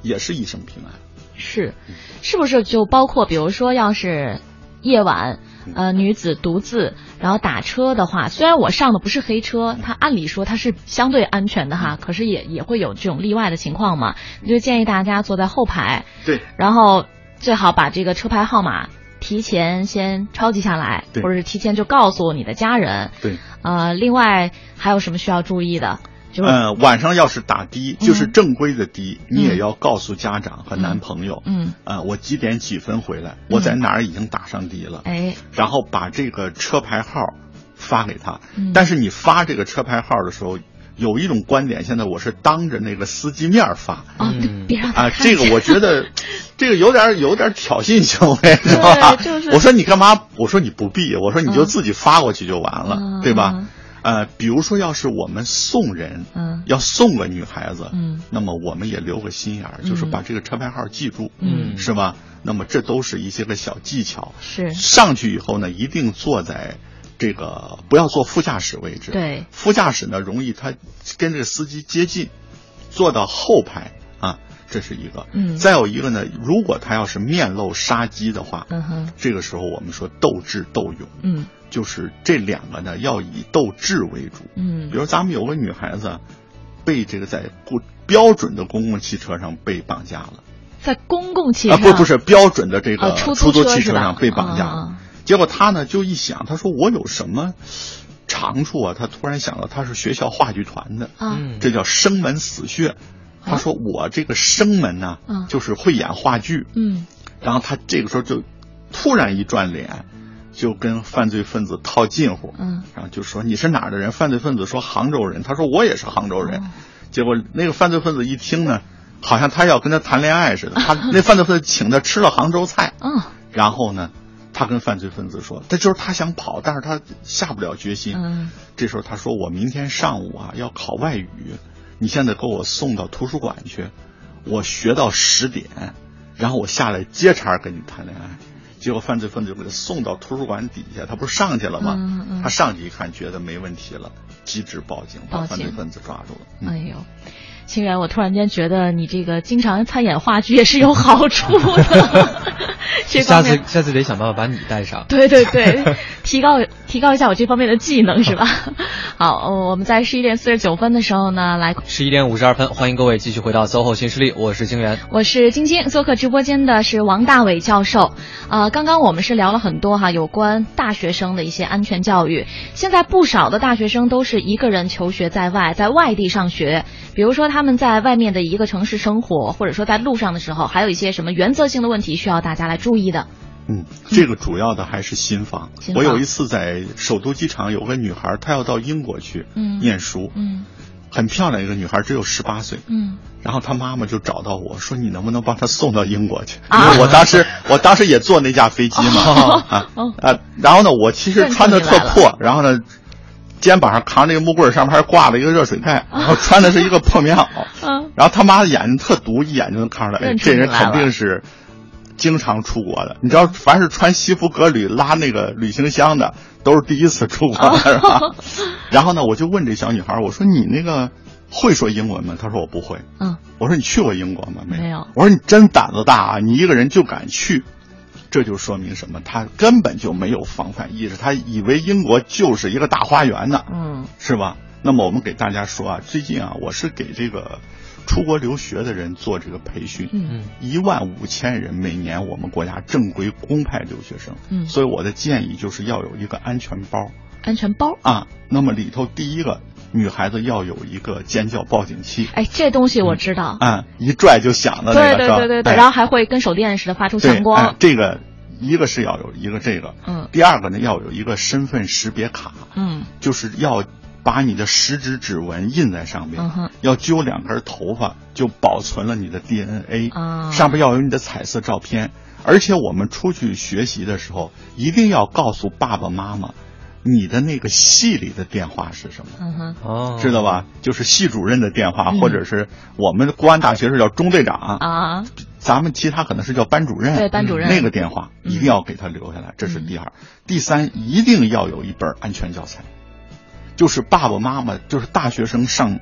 也是一生平安。是，是不是就包括比如说要是夜晚，呃，女子独自然后打车的话，虽然我上的不是黑车，它按理说它是相对安全的哈，可是也也会有这种例外的情况嘛，就建议大家坐在后排，对，然后最好把这个车牌号码提前先抄记下来，对。或者是提前就告诉你的家人。对，呃，另外还有什么需要注意的？就是呃，晚上要是打的，就是正规的的，你也要告诉家长和男朋友，嗯，啊，我几点几分回来，我在哪儿已经打上的了，哎，然后把这个车牌号发给他。嗯但是你发这个车牌号的时候，有一种观点，现在我是当着那个司机面发。哦，对嗯别让他啊，这个我觉得，这个有点有点挑衅行为，是吧？就是我说你干嘛？我说你不必，我说你就自己发过去就完了，嗯对吧？嗯呃，比如说要是我们送人，嗯。要送个女孩子，嗯。那么我们也留个心眼儿，就是嗯把这个车牌号记住，嗯。是吧？那么这都是一些个小技巧。是。上去以后呢，一定坐在这个不要坐副驾驶位置，对。副驾驶呢容易他跟这个司机接近，坐到后排啊，这是一个。嗯再有一个呢，如果他要是面露杀机的话，嗯哼这个时候我们说斗智斗勇，嗯就是这两个呢要以斗智为主。嗯比如咱们有个女孩子，被这个在公标准的公共汽车上被绑架了。在公共汽啊，车不不是标准的这个啊出出租汽车上被绑架了。啊结果他呢就一想，他说我有什么长处啊？他突然想到他是学校话剧团的，啊嗯这叫生门死穴。他说我这个生门呢，嗯。就是会演话剧。嗯。然后他这个时候就突然一转脸，就跟犯罪分子套近乎，嗯。然后就说你是哪儿的人？犯罪分子说杭州人，他说我也是杭州人。哦。结果那个犯罪分子一听呢，好像他要跟他谈恋爱似的，他 那犯罪分子请他吃了杭州菜，嗯。然后呢，他跟犯罪分子说，这就是他想跑，但是他下不了决心。嗯。这时候他说我明天上午啊要考外语，你现在给我送到图书馆去，我学到十点，然后我下来接茬跟你谈恋爱。结果犯罪分子就给他送到图书馆底下，他不是上去了吗？嗯嗯他上去一看，觉得没问题了，机智报警，把犯罪分子抓住了。嗯哎呦。清源，我突然间觉得你这个经常参演话剧也是有好处的 这下次下次得想办法把你带上。对对对，提高提高一下我这方面的技能是吧？好，呃我们在十一点四十九分的时候呢，来，十一点五十二分，欢迎各位继续回到 SOHO 新势力，我是清源。我是晶晶，做客直播间的是王大伟教授。呃，刚刚我们是聊了很多哈，有关大学生的一些安全教育。现在不少的大学生都是一个人求学在外，在外地上学。比如说他们在外面的一个城市生活，或者说在路上的时候，还有一些什么原则性的问题需要大家来注意的。嗯，这个主要的还是新房。我有一次在首都机场，有个女孩，她要到英国去嗯念书，嗯很漂亮一个女孩，只有十八岁。嗯然后她妈妈就找到我说：“你能不能帮她送到英国去？”啊因为我当时 我当时也坐那架飞机嘛啊！然后呢，我其实穿的特破，然后呢，肩膀上扛着一个木棍，上面还挂了一个热水袋，然后穿的是一个破棉袄。嗯然后他妈的眼睛特毒，一眼就能看出来，哎，这人肯定是经常出国的。你知道，凡是穿西服革履拉那个旅行箱的，都是第一次出国的，是吧？然后呢，我就问这小女孩，我说你那个会说英文吗？她说我不会。嗯我说你去过英国吗？没有我说你真胆子大啊！你一个人就敢去，这就说明什么？他根本就没有防范意识，他以为英国就是一个大花园呢。嗯是吧？那么我们给大家说啊，最近啊，我是给这个出国留学的人做这个培训，嗯一万五千人每年我们国家正规公派留学生，嗯所以我的建议就是要有一个安全包安全包。啊。那么里头第一个，女孩子要有一个尖叫报警器，哎，这东西我知道。嗯，一拽就响的那对个，对对对对，哎。然后还会跟手电似的发出强光。哎。这个一个是要有一个这个，嗯。第二个呢要有一个身份识别卡，嗯。就是要把你的食指指纹印在上面，嗯要揪两根头发，就保存了你的 DNA，、啊。上面要有你的彩色照片，而且我们出去学习的时候，一定要告诉爸爸妈妈，你的那个系里的电话是什么。嗯哼。哦，知道吧？就是系主任的电话，嗯。或者是我们公安大学是叫中队长，啊。咱们其他可能是叫班主任，对班主任。那个电话嗯。一定要给他留下来，这是第二。第三，一定要有一本安全教材，就是爸爸妈妈，就是大学生上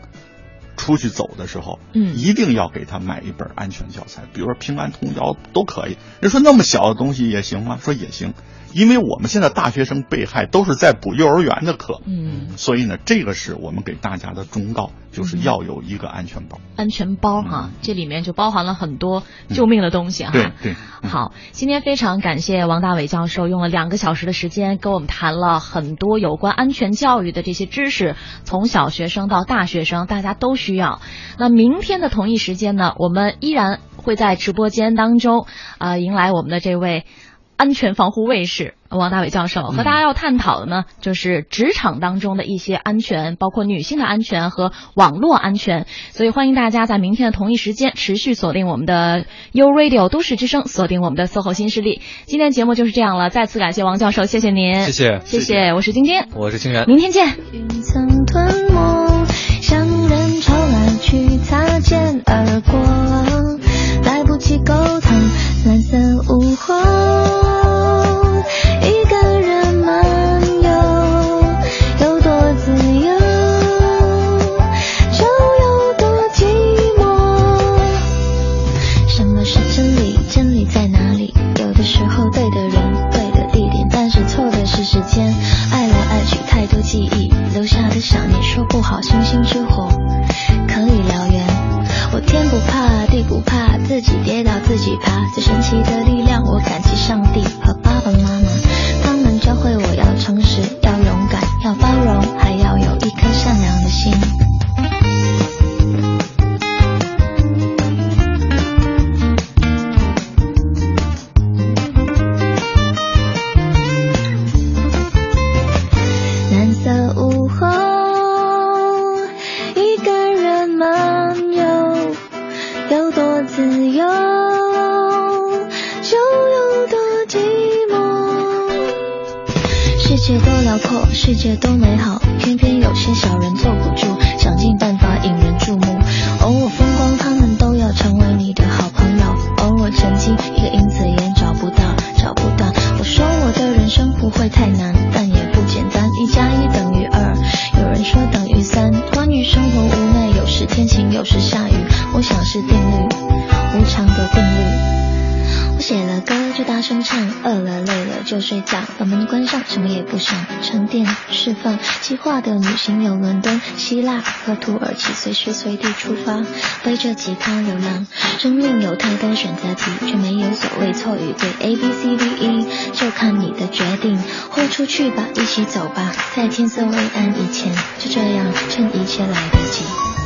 出去走的时候，嗯。一定要给他买一本安全教材，比如说平安通谣都可以。人说那么小的东西也行吗？说也行，因为我们现在大学生被害都是在补幼儿园的课，嗯，所以呢，这个是我们给大家的忠告，就是要有一个安全包。安全包哈，这里面就包含了很多救命的东西哈。对对，嗯好，今天非常感谢王大伟教授用了两个小时的时间跟我们谈了很多有关安全教育的这些知识，从小学生到大学生，大家都需要。那明天的同一时间呢，我们依然会在直播间当中，呃，迎来我们的这位。安全防护卫士王大伟教授和大家要探讨的呢，就是职场当中的一些安全，包括女性的安全和网络安全。所以欢迎大家在明天的同一时间持续锁定我们的 U Radio 都市之声，锁定我们的 SOHO 新势力。今天节目就是这样了，再次感谢王教授，谢谢您，谢谢谢谢，我是晶晶，我是清源。明天见。云层吞没，和土耳其，随时随地出发，背着吉他流浪。生命有太多选择题，却没有所谓错与对，A B C D E，就看你的决定。豁出去吧，一起走吧，在天色未暗以前，就这样，趁一切来得及。